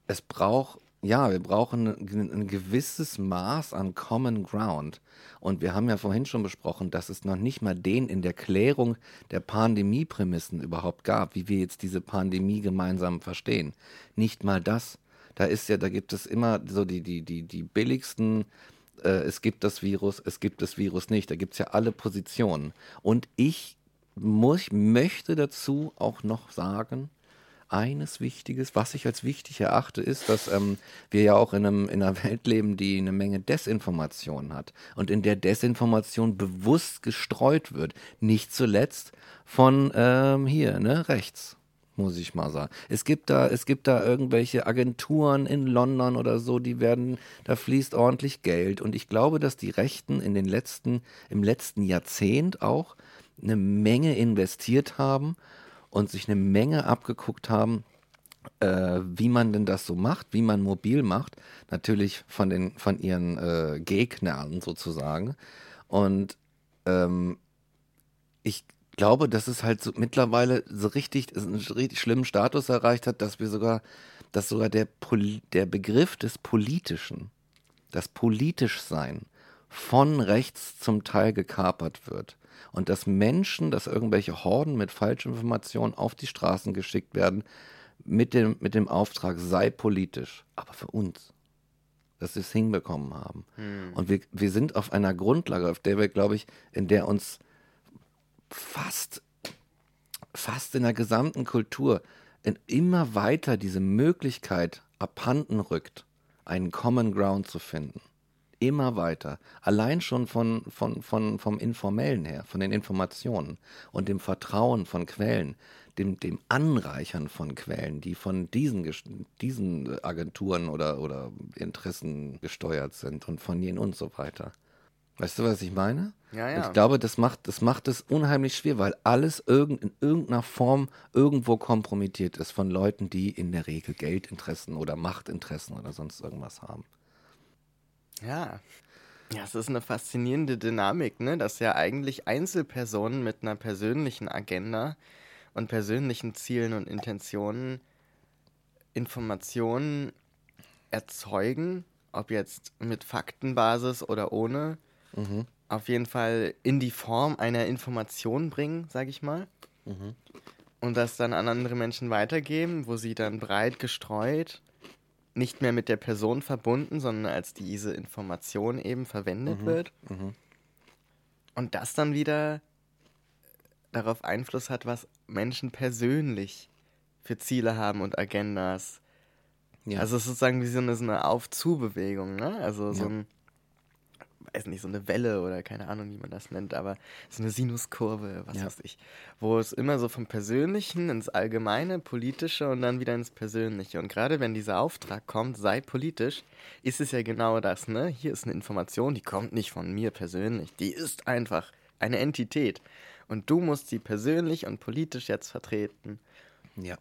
es braucht, ja, wir brauchen ein, gewisses Maß an Common Ground. Und wir haben ja vorhin schon besprochen, dass es noch nicht mal den in der Klärung der Pandemieprämissen überhaupt gab, wie wir jetzt diese Pandemie gemeinsam verstehen. Nicht mal das. Da ist ja, da gibt es immer so die, die, die, die billigsten äh, es gibt das Virus, es gibt das Virus nicht. Da gibt es ja alle Positionen. Und ich muss, möchte dazu auch noch sagen, eines Wichtiges, was ich als wichtig erachte, ist, dass ähm, wir ja auch in, einem, in einer Welt leben, die eine Menge Desinformation hat und in der Desinformation bewusst gestreut wird. Nicht zuletzt von ähm, hier, ne, rechts muss ich mal sagen. Es gibt da, es gibt da irgendwelche Agenturen in London oder so, die werden, da fließt ordentlich Geld. Und ich glaube, dass die Rechten in den letzten, im letzten Jahrzehnt auch eine Menge investiert haben und sich eine Menge abgeguckt haben, äh, wie man denn das so macht, wie man mobil macht. Natürlich von den, von ihren äh, Gegnern sozusagen. Und ähm, ich glaube, dass es halt so mittlerweile so richtig, einen richtig schlimmen Status erreicht hat, dass wir sogar, dass sogar der, Pol der Begriff des Politischen, das Politischsein von rechts zum Teil gekapert wird. Und dass Menschen, dass irgendwelche Horden mit Falschinformationen auf die Straßen geschickt werden, mit dem, mit dem Auftrag, sei politisch, aber für uns. Dass wir es hinbekommen haben. Und wir, wir sind auf einer Grundlage, auf der wir, glaube ich, in der uns fast, fast in der gesamten Kultur in immer weiter diese Möglichkeit abhanden rückt, einen Common Ground zu finden. Immer weiter. Allein schon von, von, von, vom Informellen her, von den Informationen und dem Vertrauen von Quellen, dem, dem Anreichern von Quellen, die von diesen, diesen Agenturen oder, oder Interessen gesteuert sind und von jenen und so weiter. Weißt du, was ich meine? Ja, ja. Ich glaube, das macht, das macht es unheimlich schwer, weil alles irgend, in irgendeiner Form irgendwo kompromittiert ist von Leuten, die in der Regel Geldinteressen oder Machtinteressen oder sonst irgendwas haben. Ja. Ja, es ist eine faszinierende Dynamik, ne? Dass ja eigentlich Einzelpersonen mit einer persönlichen Agenda und persönlichen Zielen und Intentionen Informationen erzeugen, ob jetzt mit Faktenbasis oder ohne, Mhm. auf jeden Fall in die Form einer Information bringen, sage ich mal. Mhm. Und das dann an andere Menschen weitergeben, wo sie dann breit gestreut, nicht mehr mit der Person verbunden, sondern als diese Information eben verwendet wird. Mhm. Und das dann wieder darauf Einfluss hat, was Menschen persönlich für Ziele haben und Agendas. Ja. Also es ist sozusagen wie so eine, so eine Auf-Zu-Bewegung, ne? Also so Ja. ein, weiß nicht, so eine Welle oder keine Ahnung, wie man das nennt, aber so eine Sinuskurve, was Ja. weiß ich. Wo es immer so vom Persönlichen ins Allgemeine, Politische und dann wieder ins Persönliche. Und gerade wenn dieser Auftrag kommt, sei politisch, ist es ja genau das, ne? Hier ist eine Information, die kommt nicht von mir persönlich, die ist einfach eine Entität. Und du musst sie persönlich und politisch jetzt vertreten. ja.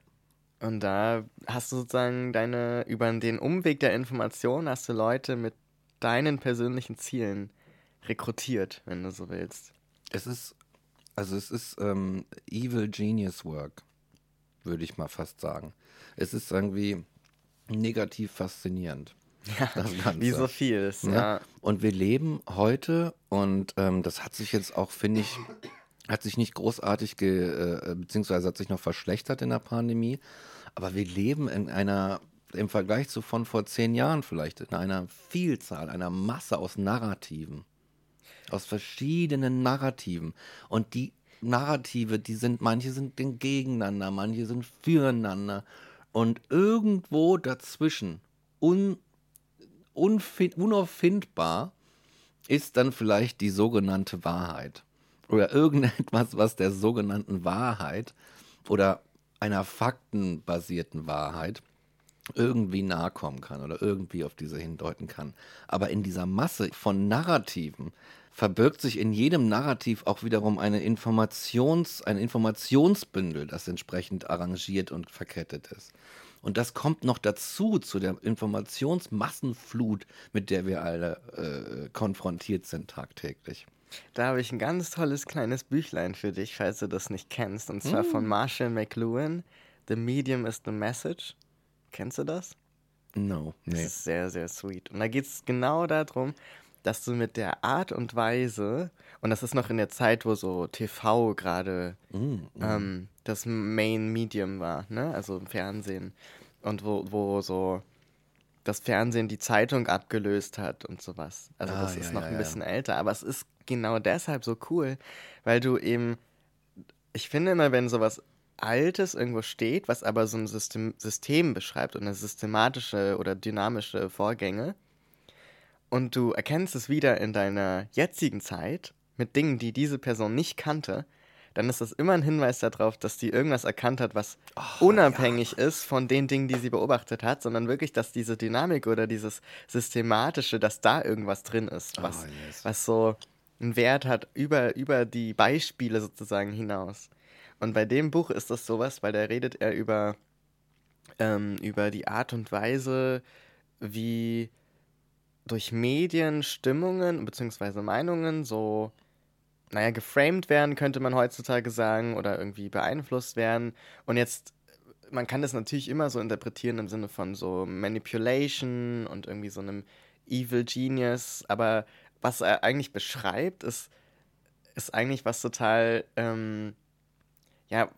Und da hast du sozusagen deine, über den Umweg der Information hast du Leute mit deinen persönlichen Zielen rekrutiert, wenn du so willst. Es ist, also es ist ähm, Evil Genius Work, würde ich mal fast sagen. Es ist irgendwie negativ faszinierend. Ganze. Wie so vieles, Ja. ja. Und wir leben heute, und ähm, das hat sich jetzt auch, finde ich, hat sich nicht großartig, ge, äh, beziehungsweise hat sich noch verschlechtert in der Pandemie, aber wir leben in einer, im Vergleich zu von vor zehn Jahren vielleicht, in einer Vielzahl, einer Masse aus Narrativen. Aus verschiedenen Narrativen. Und die Narrative, die sind, manche sind gegeneinander, manche sind füreinander. Und irgendwo dazwischen, un, unauffindbar, ist dann vielleicht die sogenannte Wahrheit. Oder irgendetwas, was der sogenannten Wahrheit oder einer faktenbasierten Wahrheit irgendwie nahe kommen kann oder irgendwie auf diese hindeuten kann. Aber in dieser Masse von Narrativen verbirgt sich in jedem Narrativ auch wiederum eine Informations, ein Informationsbündel, das entsprechend arrangiert und verkettet ist. Und das kommt noch dazu, zu der Informationsmassenflut, mit der wir alle äh, konfrontiert sind tagtäglich. Da habe ich ein ganz tolles kleines Büchlein für dich, falls du das nicht kennst. Und zwar von Marshall McLuhan. The Medium is the Message. Kennst du das? No, Das nee. ist sehr, sehr sweet. Und da geht es genau darum, dass du mit der Art und Weise, und das ist noch in der Zeit, wo so TV gerade ähm, das Main Medium war, ne? Also im Fernsehen. Und wo, wo so das Fernsehen die Zeitung abgelöst hat und sowas. Also Ah, das ja, ist noch ja, ein ja. bisschen älter, aber es ist genau deshalb so cool, weil du eben, ich finde immer, wenn sowas Altes irgendwo steht, was aber so ein System, System beschreibt und eine systematische oder dynamische Vorgänge, und du erkennst es wieder in deiner jetzigen Zeit mit Dingen, die diese Person nicht kannte, dann ist das immer ein Hinweis darauf, dass die irgendwas erkannt hat, was unabhängig ist von den Dingen, die sie beobachtet hat, sondern wirklich, dass diese Dynamik oder dieses Systematische, dass da irgendwas drin ist, was, Oh, yes. was so einen Wert hat über, über die Beispiele sozusagen hinaus. Und bei dem Buch ist das sowas, weil da redet er über, ähm, über die Art und Weise, wie durch Medien Stimmungen bzw. Meinungen so, naja, geframed werden, könnte man heutzutage sagen, oder irgendwie beeinflusst werden. Und jetzt, man kann das natürlich immer so interpretieren im Sinne von so Manipulation und irgendwie so einem Evil Genius, aber was er eigentlich beschreibt, ist, ist eigentlich was total, ähm, ja,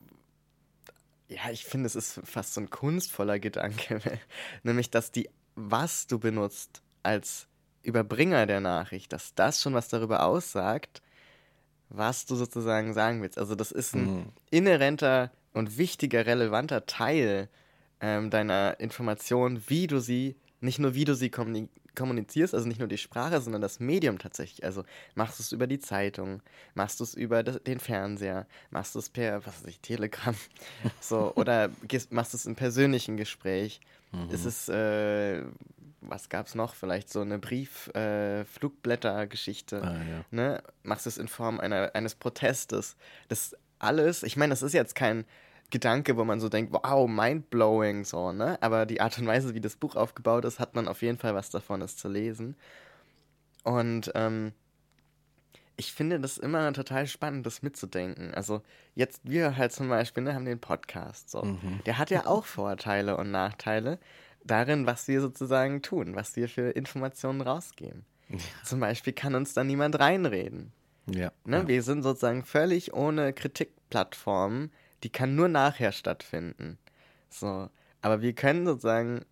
ja, ich finde, es ist fast so ein kunstvoller Gedanke, nämlich, dass die, was du benutzt als Überbringer der Nachricht, dass das schon was darüber aussagt, was du sozusagen sagen willst. Also das ist ein Mhm. inhärenter und wichtiger, relevanter Teil ähm, deiner Information, wie du sie, nicht nur wie du sie kommuni kommunizierst, also nicht nur die Sprache, sondern das Medium tatsächlich. Also machst du es über die Zeitung, machst du es über das, den Fernseher, machst du es per, was weiß ich, Telegram, so, oder gehst, machst du es im persönlichen Gespräch. Mhm. Ist es, äh, was gab es noch? Vielleicht so eine Brief-Flugblätter-Geschichte. Äh, ah, ja. ne? Machst du es in Form einer, eines Protestes. Das alles, ich meine, das ist jetzt kein Gedanke, wo man so denkt, wow, mindblowing, so, ne? Aber die Art und Weise, wie das Buch aufgebaut ist, hat man auf jeden Fall was davon, es zu lesen. Und ähm, ich finde das immer total spannend, das mitzudenken. Also jetzt wir halt zum Beispiel ne, haben den Podcast, so. Mhm. Der hat ja auch Vorteile und Nachteile darin, was wir sozusagen tun, was wir für Informationen rausgeben. Ja. Zum Beispiel kann uns da niemand reinreden. Ja, ne? ja. Wir sind sozusagen völlig ohne Kritikplattformen die kann nur nachher stattfinden. So. Aber wir können sozusagen,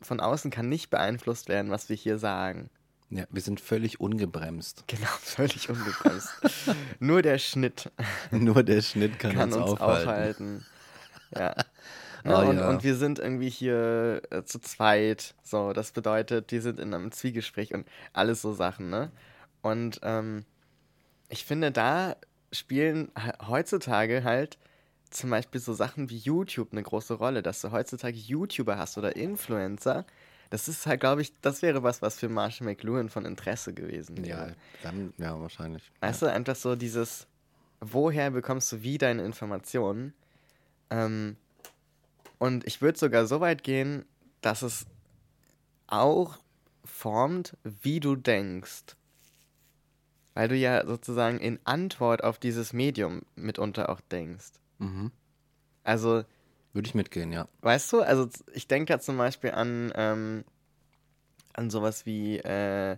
von außen kann nicht beeinflusst werden, was wir hier sagen. Ja, wir sind völlig ungebremst. Genau, völlig ungebremst. nur der Schnitt. nur der Schnitt kann, kann uns, uns aufhalten. aufhalten. Ja. Ja, oh, und, ja. und, wir sind irgendwie hier äh, zu zweit. So, das bedeutet, wir sind in einem Zwiegespräch und alles so Sachen, ne? Und ähm, ich finde, da spielen heutzutage halt zum Beispiel so Sachen wie YouTube eine große Rolle, dass du heutzutage YouTuber hast oder Influencer. Das ist halt, glaube ich, das wäre was, was für Marshall McLuhan von Interesse gewesen wäre. Ja, dann, ja, wahrscheinlich. Weißt ja. du, einfach so dieses, woher bekommst du wie deine Informationen? Ähm, und ich würde sogar so weit gehen, dass es auch formt, wie du denkst. Weil du ja sozusagen in Antwort auf dieses Medium mitunter auch denkst. Mhm. Also. Würde ich mitgehen, ja. Weißt du, also ich denke da zum Beispiel an, ähm, an sowas wie äh,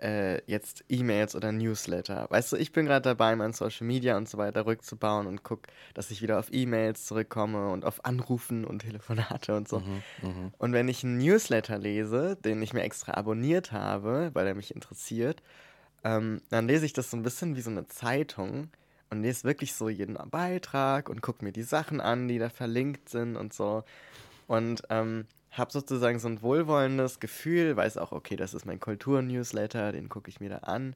äh, jetzt E-Mails oder Newsletter. Weißt du, ich bin gerade dabei, mein Social Media und so weiter rückzubauen und gucke, dass ich wieder auf E-Mails zurückkomme und auf Anrufen und Telefonate und so. Mhm, mh. Und wenn ich einen Newsletter lese, den ich mir extra abonniert habe, weil er mich interessiert, ähm, dann lese ich das so ein bisschen wie so eine Zeitung und lese wirklich so jeden Beitrag und gucke mir die Sachen an, die da verlinkt sind und so. Und ähm, habe sozusagen so ein wohlwollendes Gefühl, weiß auch, okay, das ist mein Kultur-Newsletter, den gucke ich mir da an.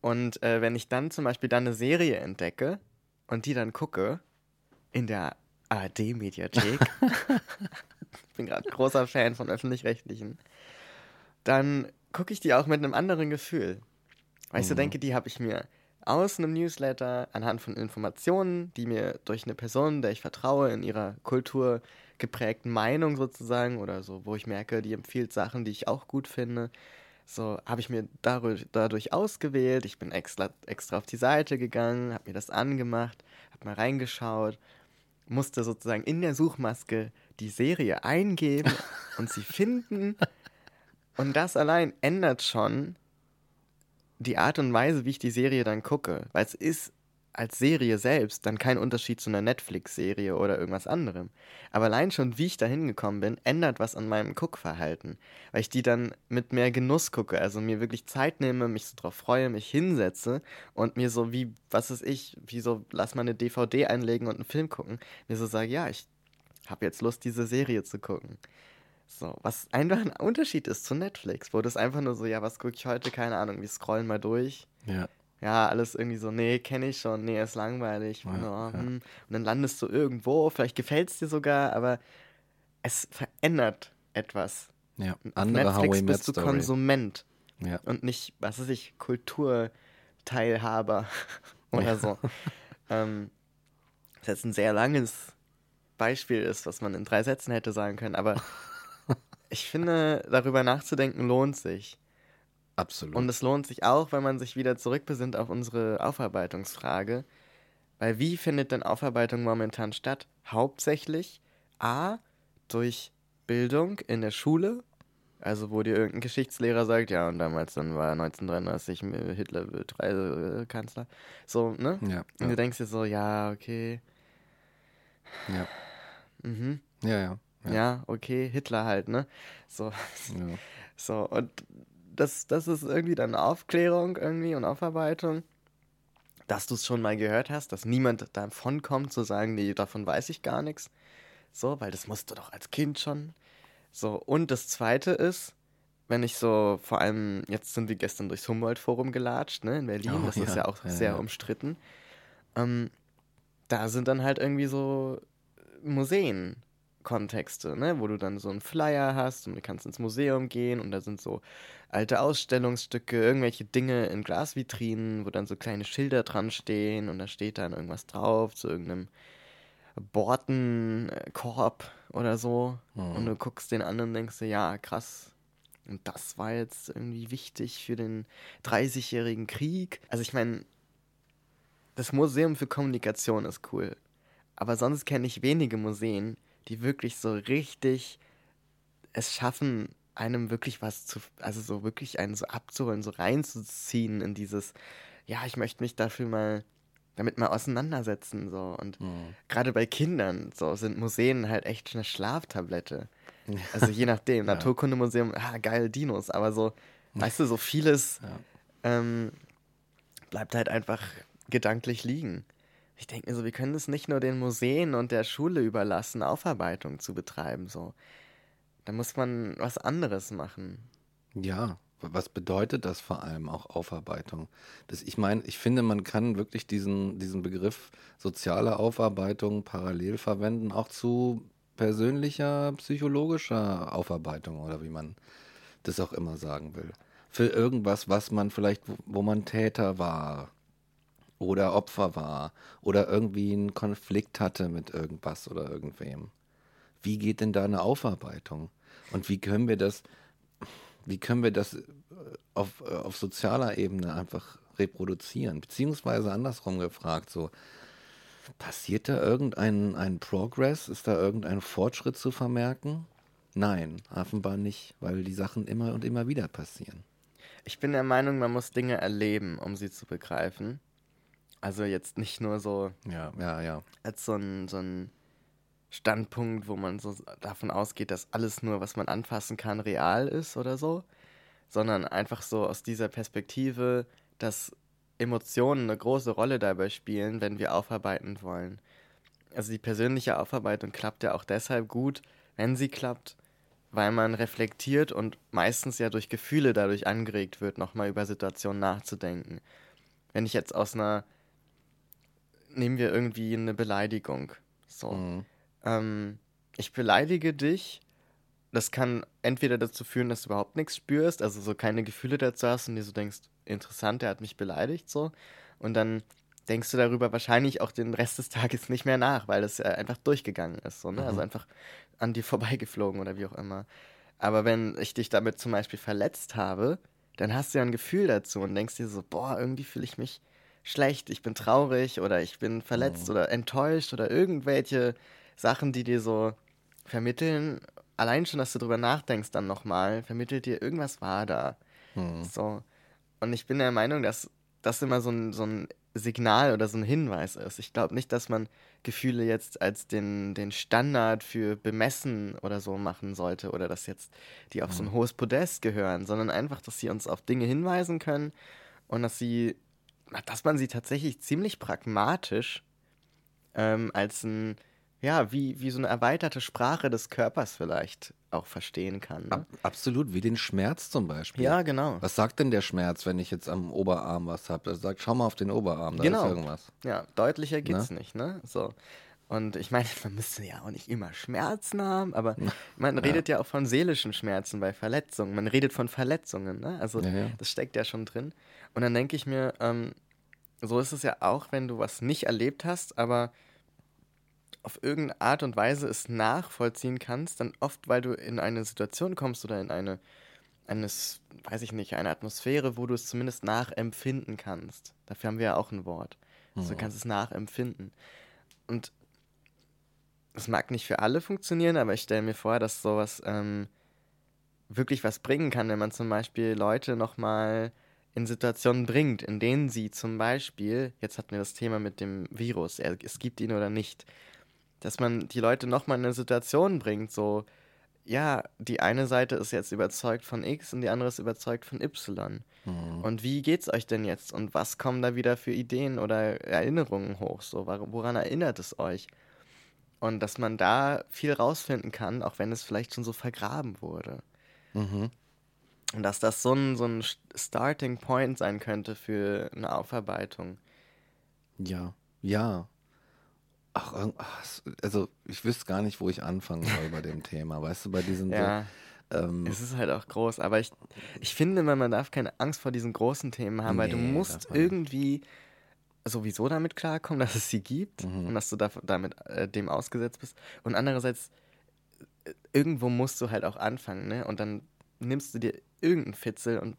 Und äh, wenn ich dann zum Beispiel dann eine Serie entdecke und die dann gucke in der ARD-Mediathek, ich bin gerade großer Fan von öffentlich-rechtlichen, dann gucke ich die auch mit einem anderen Gefühl. Weißt mhm. du, denke, die habe ich mir aus einem Newsletter anhand von Informationen, die mir durch eine Person, der ich vertraue, in ihrer Kultur geprägten Meinung sozusagen oder so, wo ich merke, die empfiehlt Sachen, die ich auch gut finde. So habe ich mir dadurch, dadurch ausgewählt. Ich bin extra, extra auf die Seite gegangen, habe mir das angemacht, habe mal reingeschaut, musste sozusagen in der Suchmaske die Serie eingeben und sie finden. Und das allein ändert schon die Art und Weise, wie ich die Serie dann gucke, weil es ist als Serie selbst dann kein Unterschied zu einer Netflix-Serie oder irgendwas anderem. Aber allein schon, wie ich da hingekommen bin, ändert was an meinem Guckverhalten. Weil ich die dann mit mehr Genuss gucke, also mir wirklich Zeit nehme, mich so drauf freue, mich hinsetze und mir so wie, was ist ich, wie so, lass mal eine DVD einlegen und einen Film gucken, mir so sage, ja, ich habe jetzt Lust, diese Serie zu gucken. So, was einfach ein Unterschied ist zu Netflix, wo das einfach nur so, ja, was gucke ich heute? Keine Ahnung, wir scrollen mal durch. Ja. Ja, alles irgendwie so, nee, kenne ich schon, nee, ist langweilig. Ja, oh, hm. Und dann landest du irgendwo, vielleicht gefällt es dir sogar, aber es verändert etwas. Ja, andere Netflix bist du. Konsument. Ja. Und nicht, was weiß ich, Kulturteilhaber oder ja. so. ähm, das jetzt ein sehr langes Beispiel ist, was man in drei Sätzen hätte sagen können, aber ich finde, darüber nachzudenken lohnt sich. Absolut. Und es lohnt sich auch, wenn man sich wieder zurückbesinnt auf unsere Aufarbeitungsfrage. Weil wie findet denn Aufarbeitung momentan statt? Hauptsächlich A, durch Bildung in der Schule, also wo dir irgendein Geschichtslehrer sagt, ja, und damals dann war 1933 Hitler Kanzler. So, ne? Ja. Und du denkst dir so, ja, okay. Ja. Mhm. Ja, ja. Ja. ja, okay, Hitler halt, ne? So. Ja. So, und das, das ist irgendwie dann Aufklärung irgendwie und Aufarbeitung. dass du es schon mal gehört hast, dass niemand davon kommt zu sagen, nee, davon weiß ich gar nichts. So, weil das musst du doch als Kind schon. So, und das zweite ist, wenn ich so, vor allem, jetzt sind wir gestern durchs Humboldt-Forum gelatscht, ne, in Berlin, Oh, das ist ja. ja auch Ja, sehr ja. umstritten. Ähm, da sind dann halt irgendwie so Museen-Kontexte, ne, wo du dann so einen Flyer hast und du kannst ins Museum gehen und da sind so alte Ausstellungsstücke, irgendwelche Dinge in Glasvitrinen, wo dann so kleine Schilder dran stehen und da steht dann irgendwas drauf zu irgendeinem Bortenkorb oder so. Und du guckst den an und denkst dir, ja, krass. Und das war jetzt irgendwie wichtig für den 30-jährigen Krieg. Also ich meine, das Museum für Kommunikation ist cool. Aber sonst kenne ich wenige Museen, die wirklich so richtig es schaffen, einem wirklich was zu, also so wirklich einen so abzuholen, so reinzuziehen in dieses, ja, ich möchte mich dafür mal, damit mal auseinandersetzen, so. Und gerade bei Kindern, so, sind Museen halt echt eine Schlaftablette. Also je nachdem, Naturkundemuseum, ah, geil, Dinos, aber so, weißt du, so vieles ähm, bleibt halt einfach gedanklich liegen. Ich denke mir so, wir können es nicht nur den Museen und der Schule überlassen, Aufarbeitung zu betreiben, so. Da muss man was anderes machen. Ja, was bedeutet das vor allem auch Aufarbeitung? Das, ich meine, ich finde, man kann wirklich diesen, diesen Begriff soziale Aufarbeitung parallel verwenden, auch zu persönlicher, psychologischer Aufarbeitung oder wie man das auch immer sagen will. Für irgendwas, was man vielleicht, wo, wo man Täter war oder Opfer war oder irgendwie einen Konflikt hatte mit irgendwas oder irgendwem. Wie geht denn da eine Aufarbeitung? Und wie können wir das, wie können wir das äh, auf, äh, auf sozialer Ebene einfach reproduzieren? Beziehungsweise andersrum gefragt, so, passiert da irgendein ein Progress? Ist da irgendein Fortschritt zu vermerken? Nein, offenbar nicht, weil die Sachen immer und immer wieder passieren. Ich bin der Meinung, man muss Dinge erleben, um sie zu begreifen. Also jetzt nicht nur so Ja, ja, ja. als so ein, so ein Standpunkt, wo man so davon ausgeht, dass alles nur, was man anfassen kann, real ist oder so, sondern einfach so aus dieser Perspektive, dass Emotionen eine große Rolle dabei spielen, wenn wir aufarbeiten wollen. Also die persönliche Aufarbeitung klappt ja auch deshalb gut, wenn sie klappt, weil man reflektiert und meistens ja durch Gefühle dadurch angeregt wird, nochmal über Situationen nachzudenken. Wenn ich jetzt aus einer, nehmen wir irgendwie eine Beleidigung, so, Mhm. ähm, ich beleidige dich, das kann entweder dazu führen, dass du überhaupt nichts spürst, also so keine Gefühle dazu hast und dir so denkst, interessant, der hat mich beleidigt, so, und dann denkst du darüber wahrscheinlich auch den Rest des Tages nicht mehr nach, weil das ja einfach durchgegangen ist, so, ne? Also einfach an dir vorbeigeflogen oder wie auch immer. Aber wenn ich dich damit zum Beispiel verletzt habe, dann hast du ja ein Gefühl dazu und denkst dir so, boah, irgendwie fühle ich mich schlecht, ich bin traurig oder ich bin verletzt oder enttäuscht oder irgendwelche Sachen, die dir so vermitteln. Allein schon, dass du drüber nachdenkst dann nochmal, vermittelt dir, irgendwas war da. So. Und ich bin der Meinung, dass das immer so ein, so ein Signal oder so ein Hinweis ist. Ich glaube nicht, dass man Gefühle jetzt als den, den Standard für bemessen oder so machen sollte oder dass jetzt die auf so ein hohes Podest gehören, sondern einfach, dass sie uns auf Dinge hinweisen können und dass sie, dass man sie tatsächlich ziemlich pragmatisch ähm, als ein, ja, wie, wie so eine erweiterte Sprache des Körpers vielleicht auch verstehen kann. Ne? Ab, absolut, wie den Schmerz zum Beispiel. Ja, genau. Was sagt denn der Schmerz, wenn ich jetzt am Oberarm was habe? Er sagt, schau mal auf den Oberarm, da Genau. ist irgendwas. Ja, deutlicher geht's nicht, ne? So. Und ich meine, man müsste ja auch nicht immer Schmerzen haben, aber man redet ja auch von seelischen Schmerzen bei Verletzungen. Man redet von Verletzungen, ne? Also Ja, ja. das steckt ja schon drin. Und dann denke ich mir, ähm, so ist es ja auch, wenn du was nicht erlebt hast, aber auf irgendeine Art und Weise es nachvollziehen kannst, dann oft, weil du in eine Situation kommst oder in eine, eines, weiß ich nicht, eine Atmosphäre, wo du es zumindest nachempfinden kannst. Dafür haben wir ja auch ein Wort. Also du kannst es nachempfinden. Und es mag nicht für alle funktionieren, aber ich stelle mir vor, dass sowas ähm, wirklich was bringen kann, wenn man zum Beispiel Leute nochmal in Situationen bringt, in denen sie zum Beispiel, jetzt hatten wir das Thema mit dem Virus, es gibt ihn oder nicht, dass man die Leute nochmal in eine Situation bringt, so, ja, die eine Seite ist jetzt überzeugt von X und die andere ist überzeugt von Y. Mhm. Und wie geht's euch denn jetzt? Und was kommen da wieder für Ideen oder Erinnerungen hoch? So, wor- woran erinnert es euch? Und dass man da viel rausfinden kann, auch wenn es vielleicht schon so vergraben wurde. Mhm. Und dass das so ein, so ein Starting Point sein könnte für eine Aufarbeitung. Ja, ja. Ach, also ich wüsste gar nicht, wo ich anfangen soll bei dem Thema. Weißt du, bei diesen Ja, so, ähm, es ist halt auch groß. Aber ich, ich finde, immer, man darf keine Angst vor diesen großen Themen haben, weil du Nee, musst man nicht. Sowieso damit klarkommen, dass es sie gibt Mhm. und dass du da, damit äh, dem ausgesetzt bist. Und andererseits, äh, irgendwo musst du halt auch anfangen, ne? Und dann nimmst du dir irgendeinen Fitzel und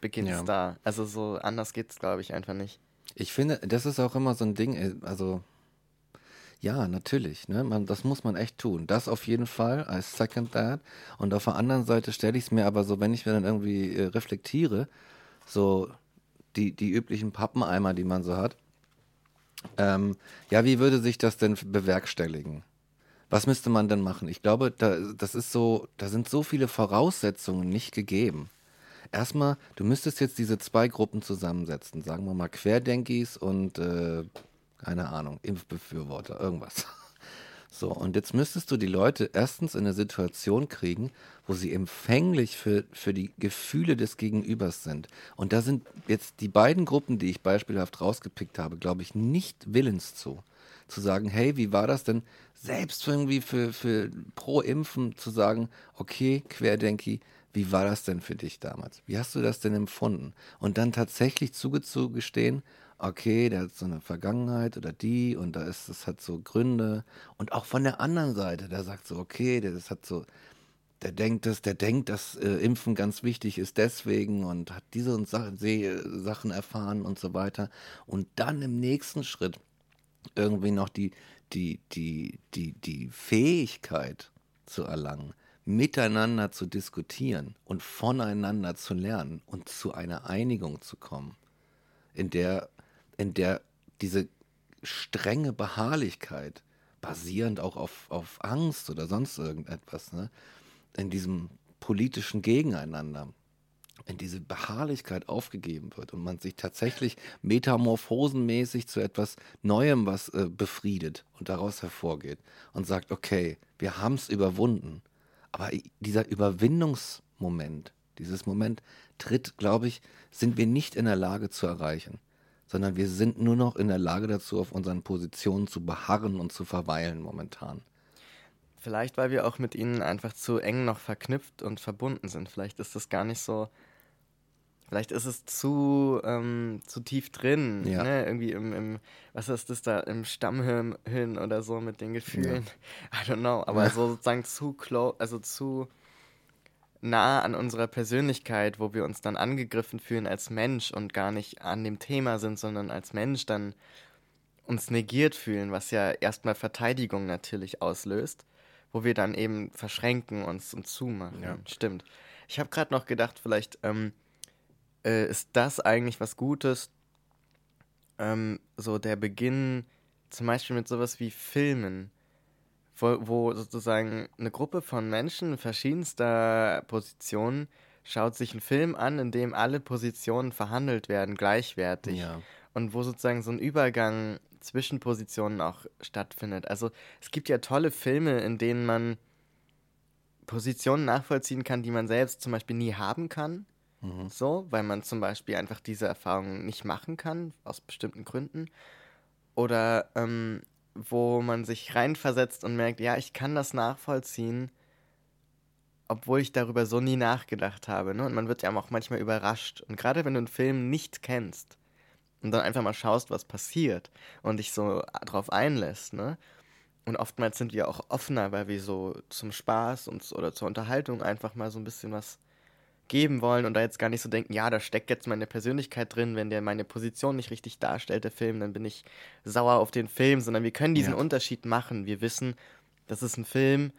beginnst Ja. da. Also so anders geht's, glaube ich, einfach nicht. Ich finde, das ist auch immer so ein Ding, äh, also ja, natürlich, ne? Man, das muss man echt tun. Das auf jeden Fall, I second that. Und auf der anderen Seite stelle ich es mir aber so, wenn ich mir dann irgendwie äh, reflektiere, so die, die üblichen Pappeneimer, die man so hat, ähm, ja, wie würde sich das denn bewerkstelligen? Was müsste man denn machen? Ich glaube, da, das ist so, da sind so viele Voraussetzungen nicht gegeben. Erstmal, du müsstest jetzt diese zwei Gruppen zusammensetzen, sagen wir mal Querdenkis und äh, keine Ahnung, Impfbefürworter, irgendwas. So, und jetzt müsstest du die Leute erstens in eine Situation kriegen, wo sie empfänglich für, für die Gefühle des Gegenübers sind. Und da sind jetzt die beiden Gruppen, die ich beispielhaft rausgepickt habe, glaube ich, nicht willens zu. Zu sagen, hey, wie war das denn, selbst irgendwie für, für pro Impfen zu sagen, okay, Querdenki, wie war das denn für dich damals? Wie hast du das denn empfunden? Und dann tatsächlich zugestehen, okay, der hat so eine Vergangenheit oder die und da ist, das hat so Gründe. Und auch von der anderen Seite, der sagt so, okay, der, das hat so, der denkt das, der denkt, dass äh, Impfen ganz wichtig ist deswegen und hat diese und Sa Sachen erfahren und so weiter. Und dann im nächsten Schritt irgendwie noch die, die, die, die, die Fähigkeit zu erlangen, miteinander zu diskutieren und voneinander zu lernen und zu einer Einigung zu kommen, in der, in der diese strenge Beharrlichkeit, basierend auch auf, auf Angst oder sonst irgendetwas, ne, in diesem politischen Gegeneinander, in diese Beharrlichkeit aufgegeben wird und man sich tatsächlich metamorphosenmäßig zu etwas Neuem, was äh, befriedet und daraus hervorgeht und sagt, okay, wir haben es überwunden. Aber dieser Überwindungsmoment, dieses Moment tritt, glaube ich, sind wir nicht in der Lage zu erreichen, sondern wir sind nur noch in der Lage dazu, auf unseren Positionen zu beharren und zu verweilen momentan. Vielleicht, weil wir auch mit ihnen einfach zu eng noch verknüpft und verbunden sind. Vielleicht ist das gar nicht so. Vielleicht ist es zu, ähm, zu tief drin, Ja. ne? Irgendwie im, im, was ist das da, im Stammhirn hin oder so mit den Gefühlen. I don't know, aber so sozusagen zu close, also zu nah an unserer Persönlichkeit, wo wir uns dann angegriffen fühlen als Mensch und gar nicht an dem Thema sind, sondern als Mensch dann uns negiert fühlen, was ja erstmal Verteidigung natürlich auslöst, wo wir dann eben verschränken uns und zumachen. Ja. Stimmt. Ich habe gerade noch gedacht, vielleicht ähm, äh, ist das eigentlich was Gutes, ähm, so der Beginn zum Beispiel mit sowas wie Filmen, wo, wo sozusagen eine Gruppe von Menschen verschiedenster Positionen schaut sich einen Film an, in dem alle Positionen verhandelt werden, gleichwertig Ja. und wo sozusagen so ein Übergang zwischen Positionen auch stattfindet. Also es gibt ja tolle Filme, in denen man Positionen nachvollziehen kann, die man selbst zum Beispiel nie haben kann. So, weil man zum Beispiel einfach diese Erfahrung nicht machen kann, aus bestimmten Gründen. Oder ähm, wo man sich reinversetzt und merkt, ja, ich kann das nachvollziehen, obwohl ich darüber so nie nachgedacht habe. Ne? Und man wird ja auch manchmal überrascht. Und gerade wenn du einen Film nicht kennst und dann einfach mal schaust, was passiert und dich so drauf einlässt, ne? Und oftmals sind wir auch offener, weil wir so zum Spaß und, oder zur Unterhaltung einfach mal so ein bisschen was geben wollen und da jetzt gar nicht so denken, ja, da steckt jetzt meine Persönlichkeit drin, wenn der meine Position nicht richtig darstellt, der Film, dann bin ich sauer auf den Film, sondern wir können diesen Ja. Unterschied machen. Wir wissen, das ist ein Film,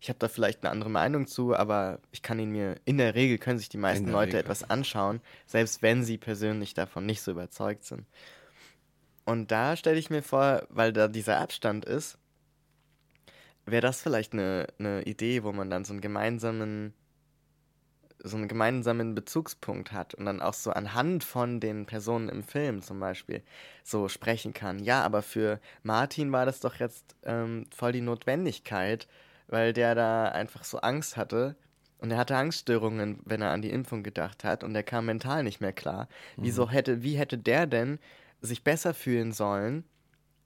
ich habe da vielleicht eine andere Meinung zu, aber ich kann ihn mir, in der Regel können sich die meisten Leute Regel. etwas anschauen, selbst wenn sie persönlich davon nicht so überzeugt sind. Und da stelle ich mir vor, weil da dieser Abstand ist, wäre das vielleicht eine, eine Idee, wo man dann so einen gemeinsamen so einen gemeinsamen Bezugspunkt hat und dann auch so anhand von den Personen im Film zum Beispiel so sprechen kann. Ja, aber für Martin war das doch jetzt ähm, voll die Notwendigkeit, weil der da einfach so Angst hatte und er hatte Angststörungen, wenn er an die Impfung gedacht hat und er kam mental nicht mehr klar. Mhm. Wieso hätte, wie hätte der denn sich besser fühlen sollen,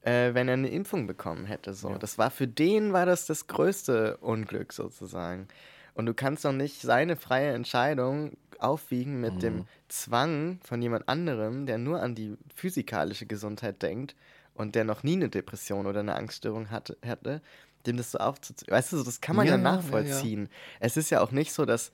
äh, wenn er eine Impfung bekommen hätte? So, ja. das war für den war das das größte Unglück sozusagen. Und du kannst doch nicht seine freie Entscheidung aufwiegen mit mhm. dem Zwang von jemand anderem, der nur an die physikalische Gesundheit denkt und der noch nie eine Depression oder eine Angststörung hatte, hatte dem das so aufzuziehen. Weißt du, das kann man ja, ja nachvollziehen. Ja, ja. Es ist ja auch nicht so, dass,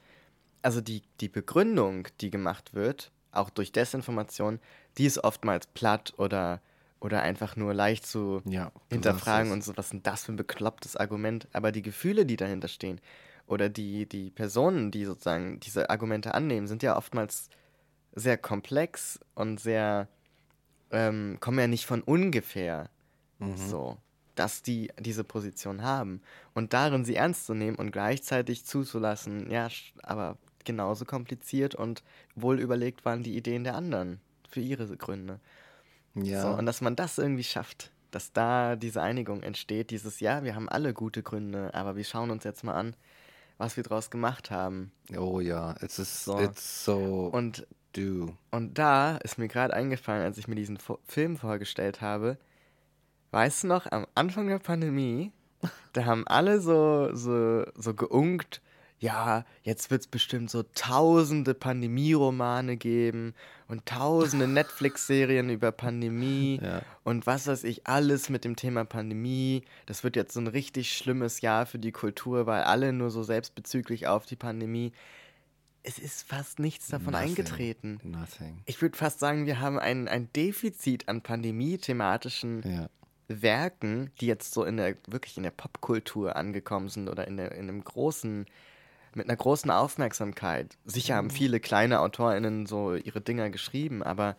also die, die Begründung, die gemacht wird, auch durch Desinformation, die ist oftmals platt oder, oder einfach nur leicht zu hinterfragen und so, was ist denn das für ein beklopptes Argument. Aber die Gefühle, die dahinter stehen, oder die, die Personen, die sozusagen diese Argumente annehmen, sind ja oftmals sehr komplex und sehr, ähm, kommen ja nicht von ungefähr mhm. so, dass die diese Position haben. Und darin sie ernst zu nehmen und gleichzeitig zuzulassen, ja, aber genauso kompliziert und wohl überlegt waren die Ideen der anderen für ihre Gründe. Ja. So, und dass man das irgendwie schafft, dass da diese Einigung entsteht, dieses, ja, wir haben alle gute Gründe, aber wir schauen uns jetzt mal an, was wir draus gemacht haben. Oh ja, es ist so. It's so und, do. Und da ist mir gerade eingefallen, als ich mir diesen Fo Film vorgestellt habe, weißt du noch, am Anfang der Pandemie, da haben alle so, so, so geunkt, ja, jetzt wird es bestimmt so tausende Pandemie-Romane geben und tausende Netflix-Serien über Pandemie ja. und was weiß ich, alles mit dem Thema Pandemie. Das wird jetzt so ein richtig schlimmes Jahr für die Kultur, weil alle nur so selbstbezüglich auf die Pandemie. Es ist fast nichts davon Nothing. eingetreten. Nothing. Ich würde fast sagen, wir haben ein, ein Defizit an pandemie-thematischen ja. Werken, die jetzt so in der, wirklich in der Popkultur angekommen sind oder in, der, in einem großen mit einer großen Aufmerksamkeit. Sicher haben mhm. viele kleine AutorInnen so ihre Dinger geschrieben, aber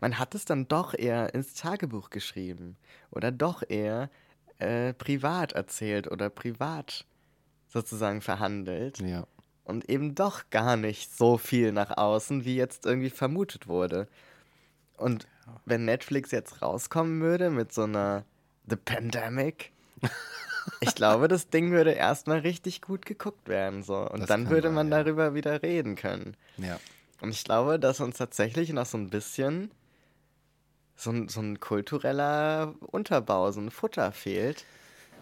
man hat es dann doch eher ins Tagebuch geschrieben oder doch eher äh, privat erzählt oder privat sozusagen verhandelt. Ja. Und eben doch gar nicht so viel nach außen, wie jetzt irgendwie vermutet wurde. Und wenn Netflix jetzt rauskommen würde mit so einer The Pandemic, ich glaube, das Ding würde erstmal richtig gut geguckt werden. So. Und das dann würde man sein, darüber ja. wieder reden können. Ja. Und ich glaube, dass uns tatsächlich noch so ein bisschen so ein, so ein kultureller Unterbau, so ein Futter fehlt,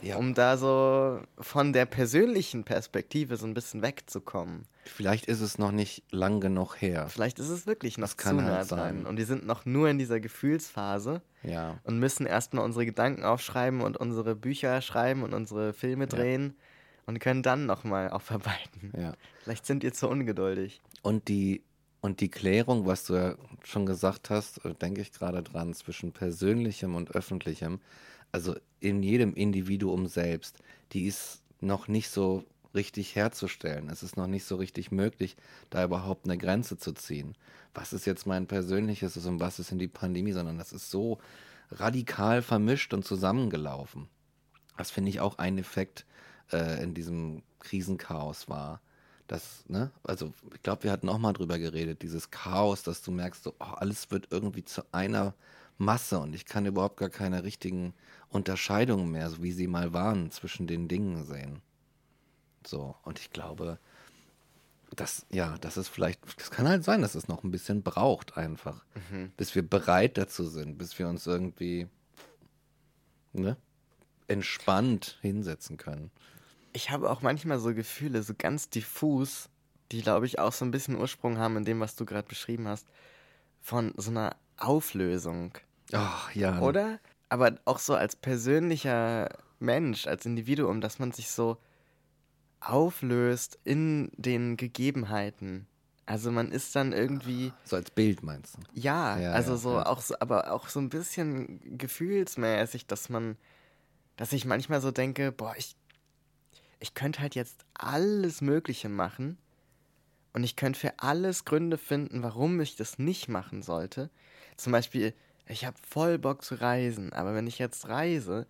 ja. um da so von der persönlichen Perspektive so ein bisschen wegzukommen. Vielleicht ist es noch nicht lang genug her. Vielleicht ist es wirklich noch das zu nah halt dran. Und wir sind noch nur in dieser Gefühlsphase ja. und müssen erstmal unsere Gedanken aufschreiben und unsere Bücher schreiben und unsere Filme drehen ja. und können dann nochmal aufarbeiten. Ja. Vielleicht sind ihr zu ungeduldig. Und die, und die Klärung, was du ja schon gesagt hast, äh, denke ich gerade dran, zwischen persönlichem und öffentlichem, also in jedem Individuum selbst, die ist noch nicht so richtig herzustellen. Es ist noch nicht so richtig möglich, da überhaupt eine Grenze zu ziehen. Was ist jetzt mein persönliches und was ist in die Pandemie, sondern das ist so radikal vermischt und zusammengelaufen. Das finde ich auch ein Effekt äh, in diesem Krisenchaos war. Das, ne, also ich glaube, wir hatten auch mal drüber geredet, dieses Chaos, dass du merkst, so, oh, alles wird irgendwie zu einer Masse und ich kann überhaupt gar keine richtigen Unterscheidungen mehr, so wie sie mal waren, zwischen den Dingen sehen. So, und ich glaube, das, ja, das ist vielleicht, das kann halt sein, dass es noch ein bisschen braucht einfach, mhm. bis wir bereit dazu sind, bis wir uns irgendwie, ne, entspannt hinsetzen können. Ich habe auch manchmal so Gefühle, so ganz diffus, die, glaube ich, auch so ein bisschen Ursprung haben in dem, was du gerade beschrieben hast, von so einer Auflösung. Ach, ja. Oder? Aber auch so als persönlicher Mensch, als Individuum, dass man sich so auflöst in den Gegebenheiten. Also man ist dann irgendwie. So als Bild meinst du? Ja, ja also ja, so ja. auch so, aber auch so ein bisschen gefühlsmäßig, dass man, dass ich manchmal so denke, boah, ich, ich könnte halt jetzt alles Mögliche machen und ich könnte für alles Gründe finden, warum ich das nicht machen sollte. Zum Beispiel, ich habe voll Bock zu reisen, aber wenn ich jetzt reise,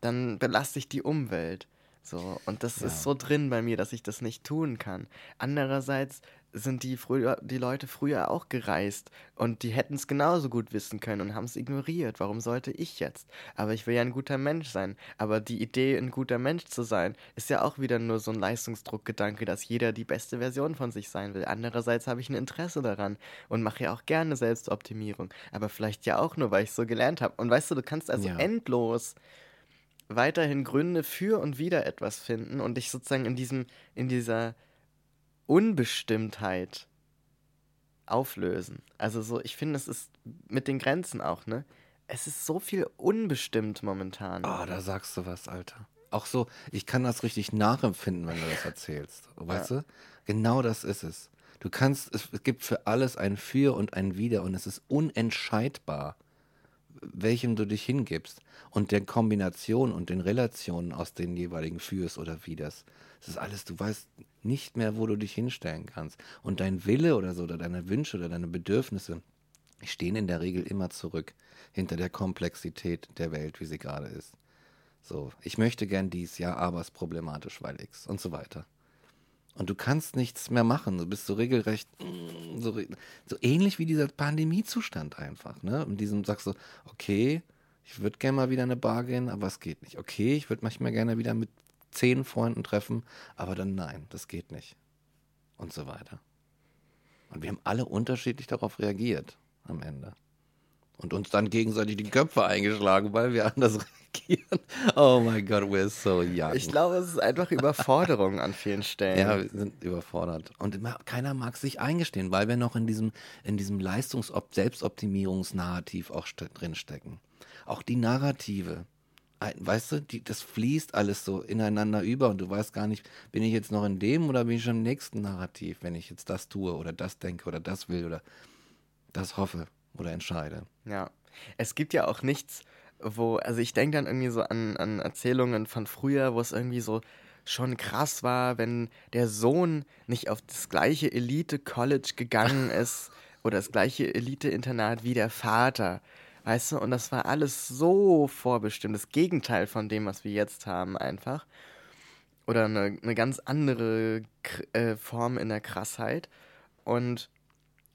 dann belaste ich die Umwelt. So, und das Ja. ist so drin bei mir, dass ich das nicht tun kann. Andererseits sind die, früher, die Leute früher auch gereist und die hätten es genauso gut wissen können und haben es ignoriert. Warum sollte ich jetzt? Aber ich will ja ein guter Mensch sein. Aber die Idee, ein guter Mensch zu sein, ist ja auch wieder nur so ein Leistungsdruckgedanke, dass jeder die beste Version von sich sein will. Andererseits habe ich ein Interesse daran und mache ja auch gerne Selbstoptimierung. Aber vielleicht ja auch nur, weil ich so gelernt habe. Und weißt du, du kannst also Ja. endlos weiterhin Gründe für und wieder etwas finden und dich sozusagen in diesem, in dieser Unbestimmtheit auflösen. Also so, ich finde, es ist mit den Grenzen auch, ne? Es ist so viel unbestimmt momentan. Oh, da sagst du was, Alter. Auch so, ich kann das richtig nachempfinden, wenn du das erzählst. Weißt du? Genau das ist es. Du kannst, es, es gibt für alles ein Für und ein Wider und es ist unentscheidbar, welchem du dich hingibst und der Kombination und den Relationen aus den jeweiligen Fürs oder Widers. Das ist alles, du weißt nicht mehr, wo du dich hinstellen kannst. Und dein Wille oder so, oder deine Wünsche oder deine Bedürfnisse stehen in der Regel immer zurück hinter der Komplexität der Welt, wie sie gerade ist. So, ich möchte gern dies, ja, aber es ist problematisch, weil X und so weiter. Und du kannst nichts mehr machen. Du bist so regelrecht, mm, so, so ähnlich wie dieser Pandemiezustand einfach. Ne? Und diesem sagst du, okay, ich würde gerne mal wieder in eine Bar gehen, aber es geht nicht. Okay, ich würde manchmal gerne wieder mit zehn Freunden treffen, aber dann nein, das geht nicht. Und so weiter. Und wir haben alle unterschiedlich darauf reagiert am Ende. Und uns dann gegenseitig die Köpfe eingeschlagen, weil wir anders reagieren. Oh my God, we're so young. Ich glaube, es ist einfach Überforderung an vielen Stellen. Ja, wir sind überfordert. Und immer, keiner mag sich eingestehen, weil wir noch in diesem, in diesem Leistungs-Selbstoptimierungsnarrativ auch st drinstecken. Auch die Narrative. Weißt du, die, das fließt alles so ineinander über und du weißt gar nicht, bin ich jetzt noch in dem oder bin ich schon im nächsten Narrativ, wenn ich jetzt das tue oder das denke oder das will oder das hoffe oder entscheide. Ja. Es gibt ja auch nichts, wo, also ich denke dann irgendwie so an, an Erzählungen von früher, wo es irgendwie so schon krass war, wenn der Sohn nicht auf das gleiche Elite-College gegangen ist oder das gleiche Elite-Internat wie der Vater. Weißt du, und das war alles so vorbestimmt. Das Gegenteil von dem, was wir jetzt haben, einfach. Oder eine, eine ganz andere äh, Form in der Krassheit. Und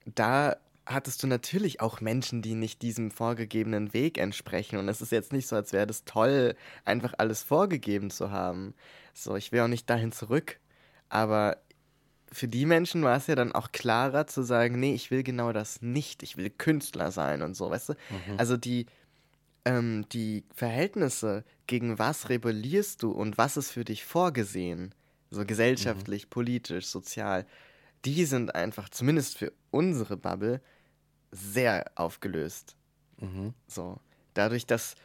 da hattest du natürlich auch Menschen, die nicht diesem vorgegebenen Weg entsprechen. Und es ist jetzt nicht so, als wäre das toll, einfach alles vorgegeben zu haben. So, ich will auch nicht dahin zurück. Aber für die Menschen war es ja dann auch klarer zu sagen, nee, ich will genau das nicht. Ich will Künstler sein und so, weißt du? Also die, ähm, die Verhältnisse, gegen was rebellierst du und was ist für dich vorgesehen, so gesellschaftlich, politisch, sozial, die sind einfach, zumindest für unsere Bubble, sehr aufgelöst. Mhm. So. Dadurch, dass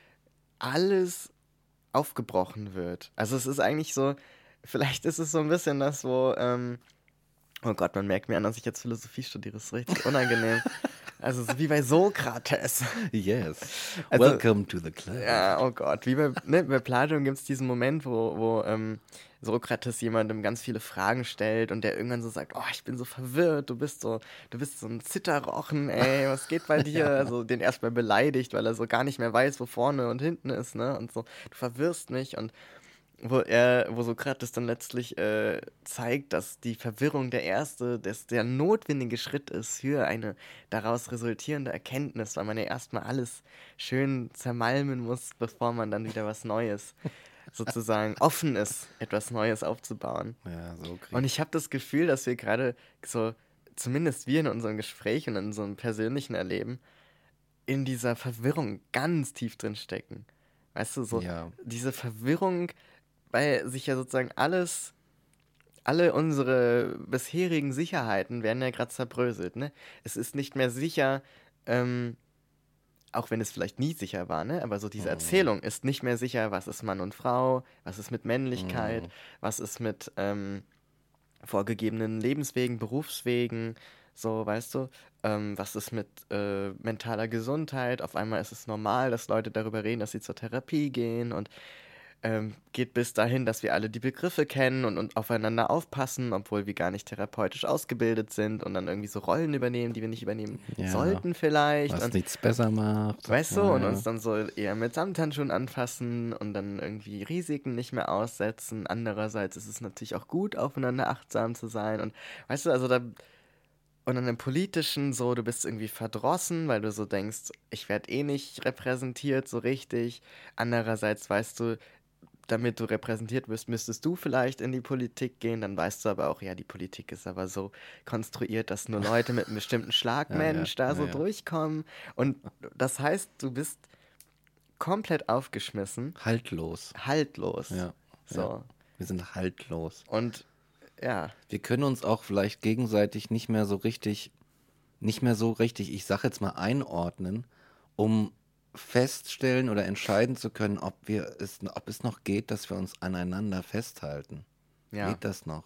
alles aufgebrochen wird. Also es ist eigentlich so, vielleicht ist es so ein bisschen das, wo, ähm, oh Gott, man merkt mir an, dass ich jetzt Philosophie studiere, das ist richtig unangenehm. also so wie bei Sokrates. Yes. Also- Welcome to the club. Ja, oh Gott, wie bei, ne, bei Platon gibt es diesen Moment, wo, wo ähm, Sokrates jemandem ganz viele Fragen stellt und der irgendwann so sagt, oh, ich bin so verwirrt, du bist so, du bist so ein Zitterrochen, ey, was geht bei dir? Also den erstmal beleidigt, weil er so gar nicht mehr weiß, wo vorne und hinten ist, ne? Und so, du verwirrst mich und wo er, wo Sokrates dann letztlich äh, zeigt, dass die Verwirrung der erste, dass der notwendige Schritt ist für eine daraus resultierende Erkenntnis, weil man ja erstmal alles schön zermalmen muss, bevor man dann wieder was Neues sozusagen offen ist, etwas Neues aufzubauen. Ja, so Und ich habe das Gefühl, dass wir gerade so, zumindest wir in unserem Gespräch und in unserem persönlichen Erleben, in dieser Verwirrung ganz tief drin stecken. Weißt du, so Ja. diese Verwirrung, weil sich ja sozusagen alles, alle unsere bisherigen Sicherheiten werden ja gerade zerbröselt, ne? Es ist nicht mehr sicher, ähm, auch wenn es vielleicht nie sicher war, ne? Aber so diese Erzählung ist nicht mehr sicher, was ist Mann und Frau, was ist mit Männlichkeit, was ist mit ähm, vorgegebenen Lebenswegen, Berufswegen, so, weißt du, ähm, was ist mit äh, mentaler Gesundheit? Auf einmal ist es normal, dass Leute darüber reden, dass sie zur Therapie gehen und ähm, geht bis dahin, dass wir alle die Begriffe kennen und, und aufeinander aufpassen, obwohl wir gar nicht therapeutisch ausgebildet sind und dann irgendwie so Rollen übernehmen, die wir nicht übernehmen Ja. sollten vielleicht. Was und, nichts besser macht. Weißt du, Ja, und uns dann so eher mit Samthandschuhen anfassen und dann irgendwie Risiken nicht mehr aussetzen. Andererseits ist es natürlich auch gut, aufeinander achtsam zu sein. Und weißt du, also da. Und dann im Politischen so, du bist irgendwie verdrossen, weil du so denkst, ich werde eh nicht repräsentiert so richtig. Andererseits weißt du, damit du repräsentiert wirst, müsstest du vielleicht in die Politik gehen. Dann weißt du aber auch, ja, die Politik ist aber so konstruiert, dass nur Leute mit einem bestimmten Schlagmensch ja, da so ja, ja. durchkommen. Und das heißt, du bist komplett aufgeschmissen, Haltlos. haltlos. Ja. So. Ja. Wir sind haltlos. Und ja, Wir können uns auch vielleicht gegenseitig nicht mehr so richtig, nicht mehr so richtig, ich sag jetzt mal einordnen, um feststellen oder entscheiden zu können, ob wir es, ob es noch geht, dass wir uns aneinander festhalten. ja. Geht das noch?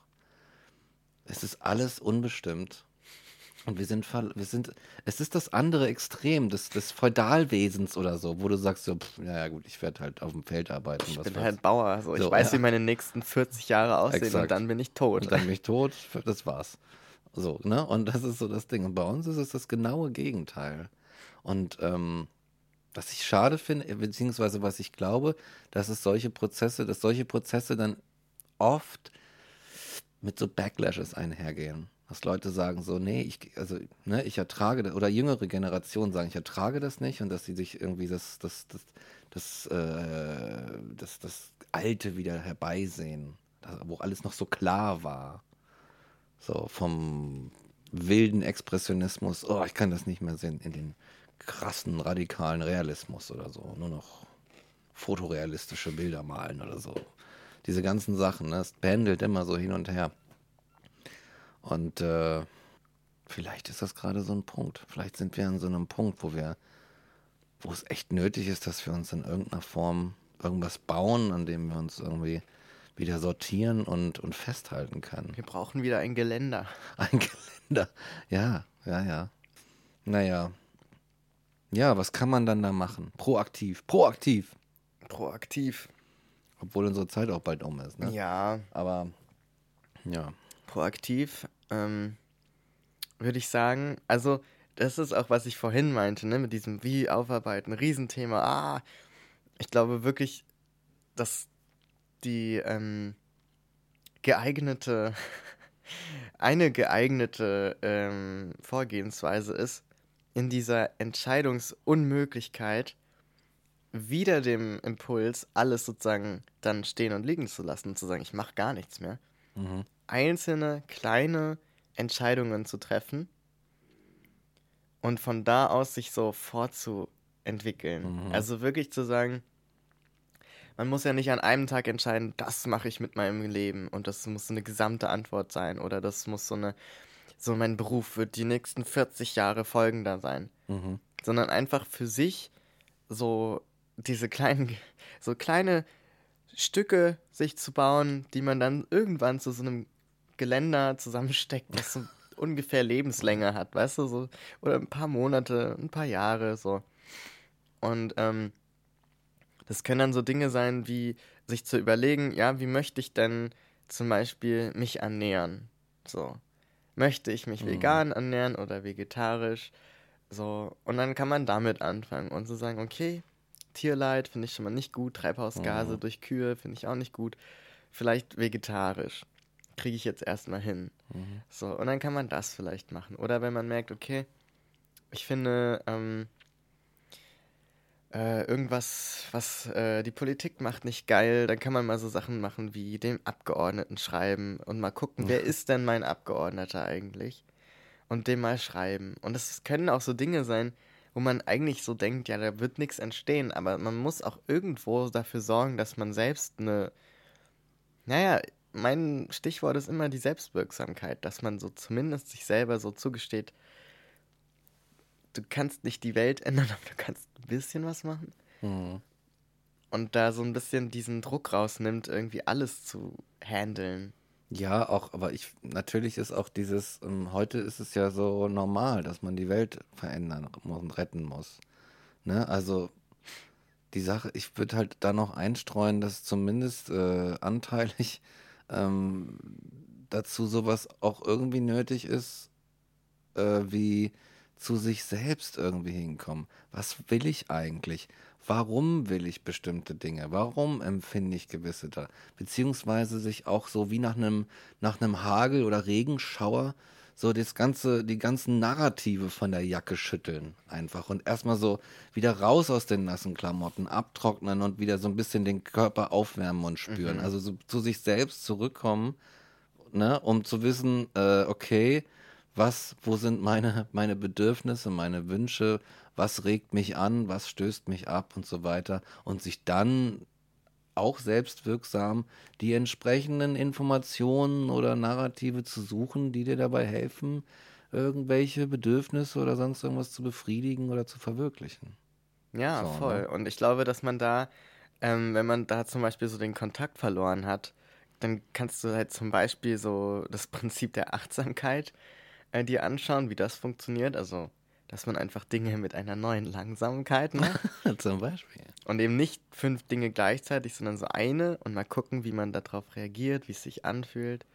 Es ist alles unbestimmt. Und wir sind, wir sind, es ist das andere Extrem des, des Feudalwesens oder so, wo du sagst so, pff, ja, ja gut, ich werde halt auf dem Feld arbeiten. Ich was bin weiß halt Bauer. So. Ich So, weiß, ja. wie meine nächsten 40 Jahre aussehen Exakt. und dann bin ich tot. Und dann bin ich tot, das war's. So, ne? Und das ist so das Ding. Und bei uns ist es das genaue Gegenteil. Und ähm, was ich schade finde, beziehungsweise was ich glaube, dass es solche Prozesse, dass solche Prozesse dann oft mit so Backlashes einhergehen. Dass Leute sagen so, nee, ich, also, ne, ich ertrage das, oder jüngere Generationen sagen, ich ertrage das nicht und dass sie sich irgendwie das, das, das, das, äh, das, das Alte wieder herbeisehen, wo alles noch so klar war. So vom wilden Expressionismus, oh, ich kann das nicht mehr sehen, in den krassen, radikalen Realismus oder so. Nur noch fotorealistische Bilder malen oder so. Diese ganzen Sachen, ne, es pendelt immer so hin und her. Und äh, vielleicht ist das gerade so ein Punkt. Vielleicht sind wir an so einem Punkt, wo wir, wo es echt nötig ist, dass wir uns in irgendeiner Form irgendwas bauen, an dem wir uns irgendwie wieder sortieren und, und festhalten können. Wir brauchen wieder ein Geländer. Ein Geländer. Ja, ja, ja. Naja. Ja, was kann man dann da machen? Proaktiv. Proaktiv. Proaktiv. Obwohl unsere Zeit auch bald um ist, ne? Ja, Aber ja. proaktiv ähm, würde ich sagen, also das ist auch, was ich vorhin meinte, ne, mit diesem Wie aufarbeiten, Riesenthema. Ah, ich glaube wirklich, dass die ähm, geeignete, eine geeignete ähm, Vorgehensweise ist, in dieser Entscheidungsunmöglichkeit wieder dem Impuls, alles sozusagen dann stehen und liegen zu lassen und zu sagen, ich mache gar nichts mehr Mhm. einzelne kleine Entscheidungen zu treffen und von da aus sich so fortzuentwickeln. Mhm. Also wirklich zu sagen, man muss ja nicht an einem Tag entscheiden, das mache ich mit meinem Leben und das muss so eine gesamte Antwort sein oder das muss so eine, so mein Beruf wird die nächsten 40 Jahre folgender sein, Mhm. sondern einfach für sich so diese kleinen, so kleine Stücke sich zu bauen, die man dann irgendwann zu so einem Geländer zusammensteckt, das so ungefähr Lebenslänge hat, weißt du, so, oder ein paar Monate, ein paar Jahre, so. Und ähm, das können dann so Dinge sein, wie sich zu überlegen, ja, wie möchte ich denn zum Beispiel mich ernähren? So. Möchte ich mich Mhm. vegan ernähren oder vegetarisch? So. Und dann kann man damit anfangen und so sagen, okay, Tierleid finde ich schon mal nicht gut, Treibhausgase Mhm. durch Kühe finde ich auch nicht gut. Vielleicht vegetarisch. Kriege ich jetzt erstmal hin. Mhm. So, und dann kann man das vielleicht machen. Oder wenn man merkt, okay, ich finde ähm, äh, irgendwas, was äh, die Politik macht, nicht geil, dann kann man mal so Sachen machen wie dem Abgeordneten schreiben und mal gucken, wer ist denn mein Abgeordneter eigentlich? Und dem mal schreiben. Und es können auch so Dinge sein, wo man eigentlich so denkt, ja, da wird nichts entstehen, aber man muss auch irgendwo dafür sorgen, dass man selbst eine, naja, mein Stichwort ist immer die Selbstwirksamkeit, dass man so zumindest sich selber so zugesteht, du kannst nicht die Welt ändern, aber du kannst ein bisschen was machen. Mhm. Und da so ein bisschen diesen Druck rausnimmt, irgendwie alles zu handeln. Ja, auch, aber ich, natürlich ist auch dieses, ähm, heute ist es ja so normal, dass man die Welt verändern muss und retten muss. Ne? Also, die Sache, ich würde halt da noch einstreuen, dass zumindest äh, anteilig ähm, dazu sowas auch irgendwie nötig ist, äh, wie zu sich selbst irgendwie hinkommen. Was will ich eigentlich? Warum will ich bestimmte Dinge? Warum empfinde ich gewisse da? Beziehungsweise sich auch so wie nach einem, nach einem Hagel oder Regenschauer so das ganze, die ganzen Narrative von der Jacke schütteln einfach und erstmal so wieder raus aus den nassen Klamotten, abtrocknen und wieder so ein bisschen den Körper aufwärmen und spüren. Mhm. Also so zu sich selbst zurückkommen, ne, um zu wissen, äh, okay, was, wo sind meine, meine Bedürfnisse, meine Wünsche, was regt mich an, was stößt mich ab und so weiter und sich dann auch selbstwirksam die entsprechenden Informationen oder Narrative zu suchen, die dir dabei helfen, irgendwelche Bedürfnisse oder sonst irgendwas zu befriedigen oder zu verwirklichen. Ja, So, voll. ne? Und ich glaube, dass man da, ähm, wenn man da zum Beispiel so den Kontakt verloren hat, dann kannst du halt zum Beispiel so das Prinzip der Achtsamkeit äh, dir anschauen, wie das funktioniert. Also, dass man einfach Dinge mit einer neuen Langsamkeit macht. Zum Beispiel. Und eben nicht fünf Dinge gleichzeitig, sondern so eine und mal gucken, wie man darauf reagiert, wie es sich anfühlt.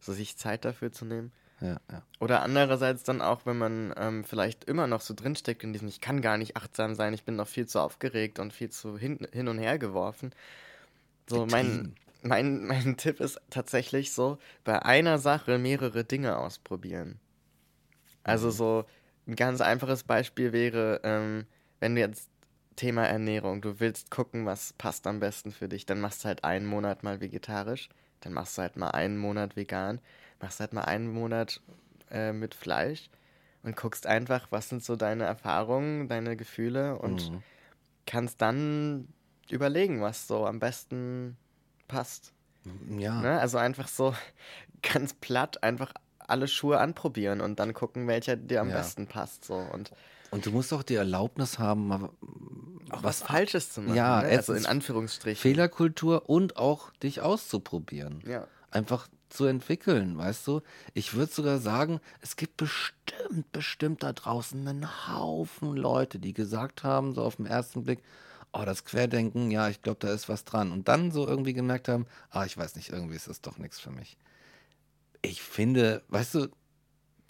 So sich Zeit dafür zu nehmen. Ja, ja. Oder andererseits dann auch, wenn man ähm, vielleicht immer noch so drinsteckt in diesem, ich kann gar nicht achtsam sein, ich bin noch viel zu aufgeregt und viel zu hin, hin und her geworfen. So, mein, mein, mein Tipp ist tatsächlich so, bei einer Sache mehrere Dinge ausprobieren. Also so ein ganz einfaches Beispiel wäre, ähm, wenn du jetzt Thema Ernährung, du willst gucken, was passt am besten für dich, dann machst du halt einen Monat mal vegetarisch, dann machst du halt mal einen Monat vegan, machst halt mal einen Monat äh, mit Fleisch und guckst einfach, was sind so deine Erfahrungen, deine Gefühle und Mhm. kannst dann überlegen, was so am besten passt. Ja. Ne? Also einfach so ganz platt einfach alle Schuhe anprobieren und dann gucken, welcher dir am Ja. besten passt. So. Und Und du musst auch die Erlaubnis haben, mal auch was Falsches zu machen. Ja, ne? also in Anführungsstrichen. Fehlerkultur und auch dich auszuprobieren. Ja. Einfach zu entwickeln, weißt du? Ich würde sogar sagen, es gibt bestimmt, bestimmt da draußen einen Haufen Leute, die gesagt haben, so auf den ersten Blick, oh, das Querdenken, ja, ich glaube, da ist was dran. Und dann so irgendwie gemerkt haben, ah, ich weiß nicht, irgendwie ist das doch nichts für mich. Ich finde, weißt du,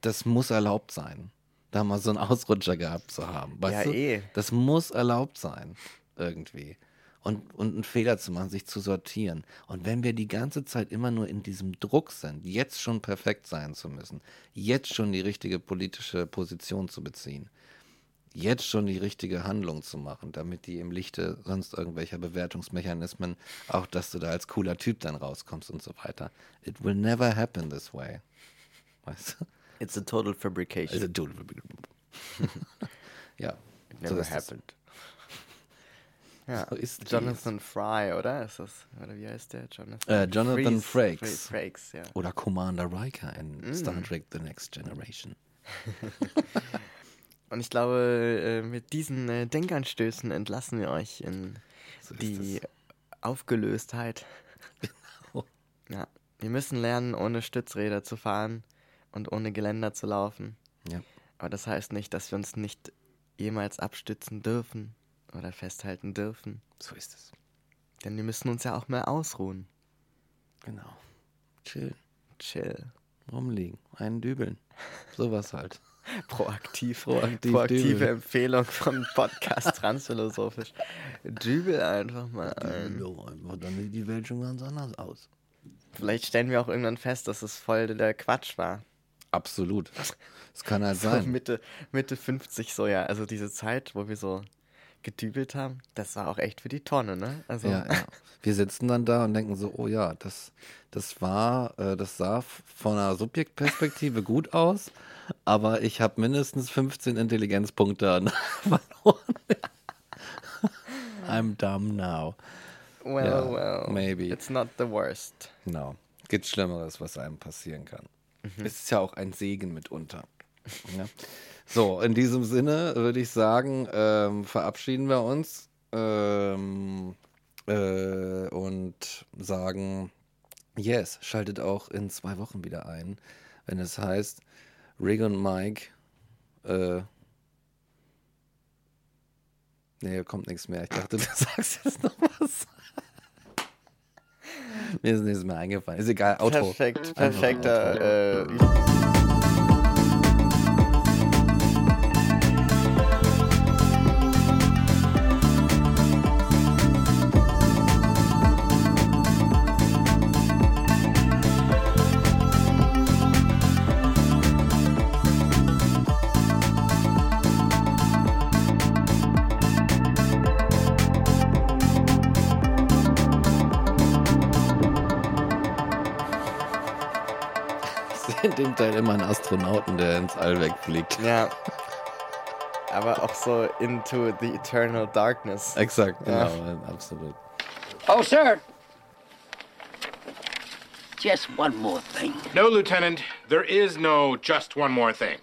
das muss erlaubt sein, da mal so einen Ausrutscher gehabt zu haben. Weißt Ja, du? eh. Das muss erlaubt sein, irgendwie. Und, und einen Fehler zu machen, sich zu sortieren. Und wenn wir die ganze Zeit immer nur in diesem Druck sind, jetzt schon perfekt sein zu müssen, jetzt schon die richtige politische Position zu beziehen, jetzt schon die richtige Handlung zu machen, damit die im Lichte sonst irgendwelcher Bewertungsmechanismen, auch dass du da als cooler Typ dann rauskommst und so weiter. It will never happen this way. Weißt du? It's a total fabrication. Also, du- ja. It so never es. happened. Ja, So ist Jonathan Fry, oder? Ist das, oder wie heißt der? Jonathan, Äh, Jonathan Frakes. Frakes. Frakes, ja. Oder Commander Riker in Mm. Star Trek The Next Generation. Und ich glaube, äh, mit diesen äh, Denkanstößen entlassen wir euch in So die. Aufgelöstheit. Genau. Ja, wir müssen lernen, ohne Stützräder zu fahren und ohne Geländer zu laufen. Ja. Aber das heißt nicht, dass wir uns nicht jemals abstützen dürfen oder festhalten dürfen. So ist es. Denn wir müssen uns ja auch mal ausruhen. Genau. Chill. Chill. Rumliegen. Einen dübeln. Sowas halt. Proaktiv. Proaktiv Proaktive dübeln. Empfehlung vom Podcast Transphilosophisch. Dübel einfach mal ein. Einfach, dann sieht die Welt schon ganz anders aus. Vielleicht stellen wir auch irgendwann fest, dass es voll der Quatsch war. Absolut. Es kann halt So sein. Mitte, Mitte 50 so, ja. Also diese Zeit, wo wir so gedübelt haben, das war auch echt für die Tonne, ne? Also, Ja, ja. Wir sitzen dann da und denken so, oh ja, das, das war, äh, das sah von einer Subjektperspektive gut aus, aber ich habe mindestens 15 Intelligenzpunkte verloren. I'm dumb now. well, Ja, well. maybe. It's not the worst. Genau. Gibt Schlimmeres, was einem passieren kann. Mhm. Es ist ja auch ein Segen mitunter. Ja. So, in diesem Sinne würde ich sagen, ähm, verabschieden wir uns ähm, äh, und sagen, yes, schaltet auch in zwei Wochen wieder ein, wenn es heißt, Rig und Mike äh, Nee, kommt nichts mehr. Ich dachte, du sagst jetzt noch was. Mir ist nichts mehr eingefallen. Ist egal, Auto. Perfekt, perfekter. Äh, Teil immer einen Astronauten, der ins All wegfliegt. ja. Aber auch so into the eternal darkness. Exakt, Ja. genau, absolut. Oh, sir. Just one more thing. No, Lieutenant, there is no just one more thing.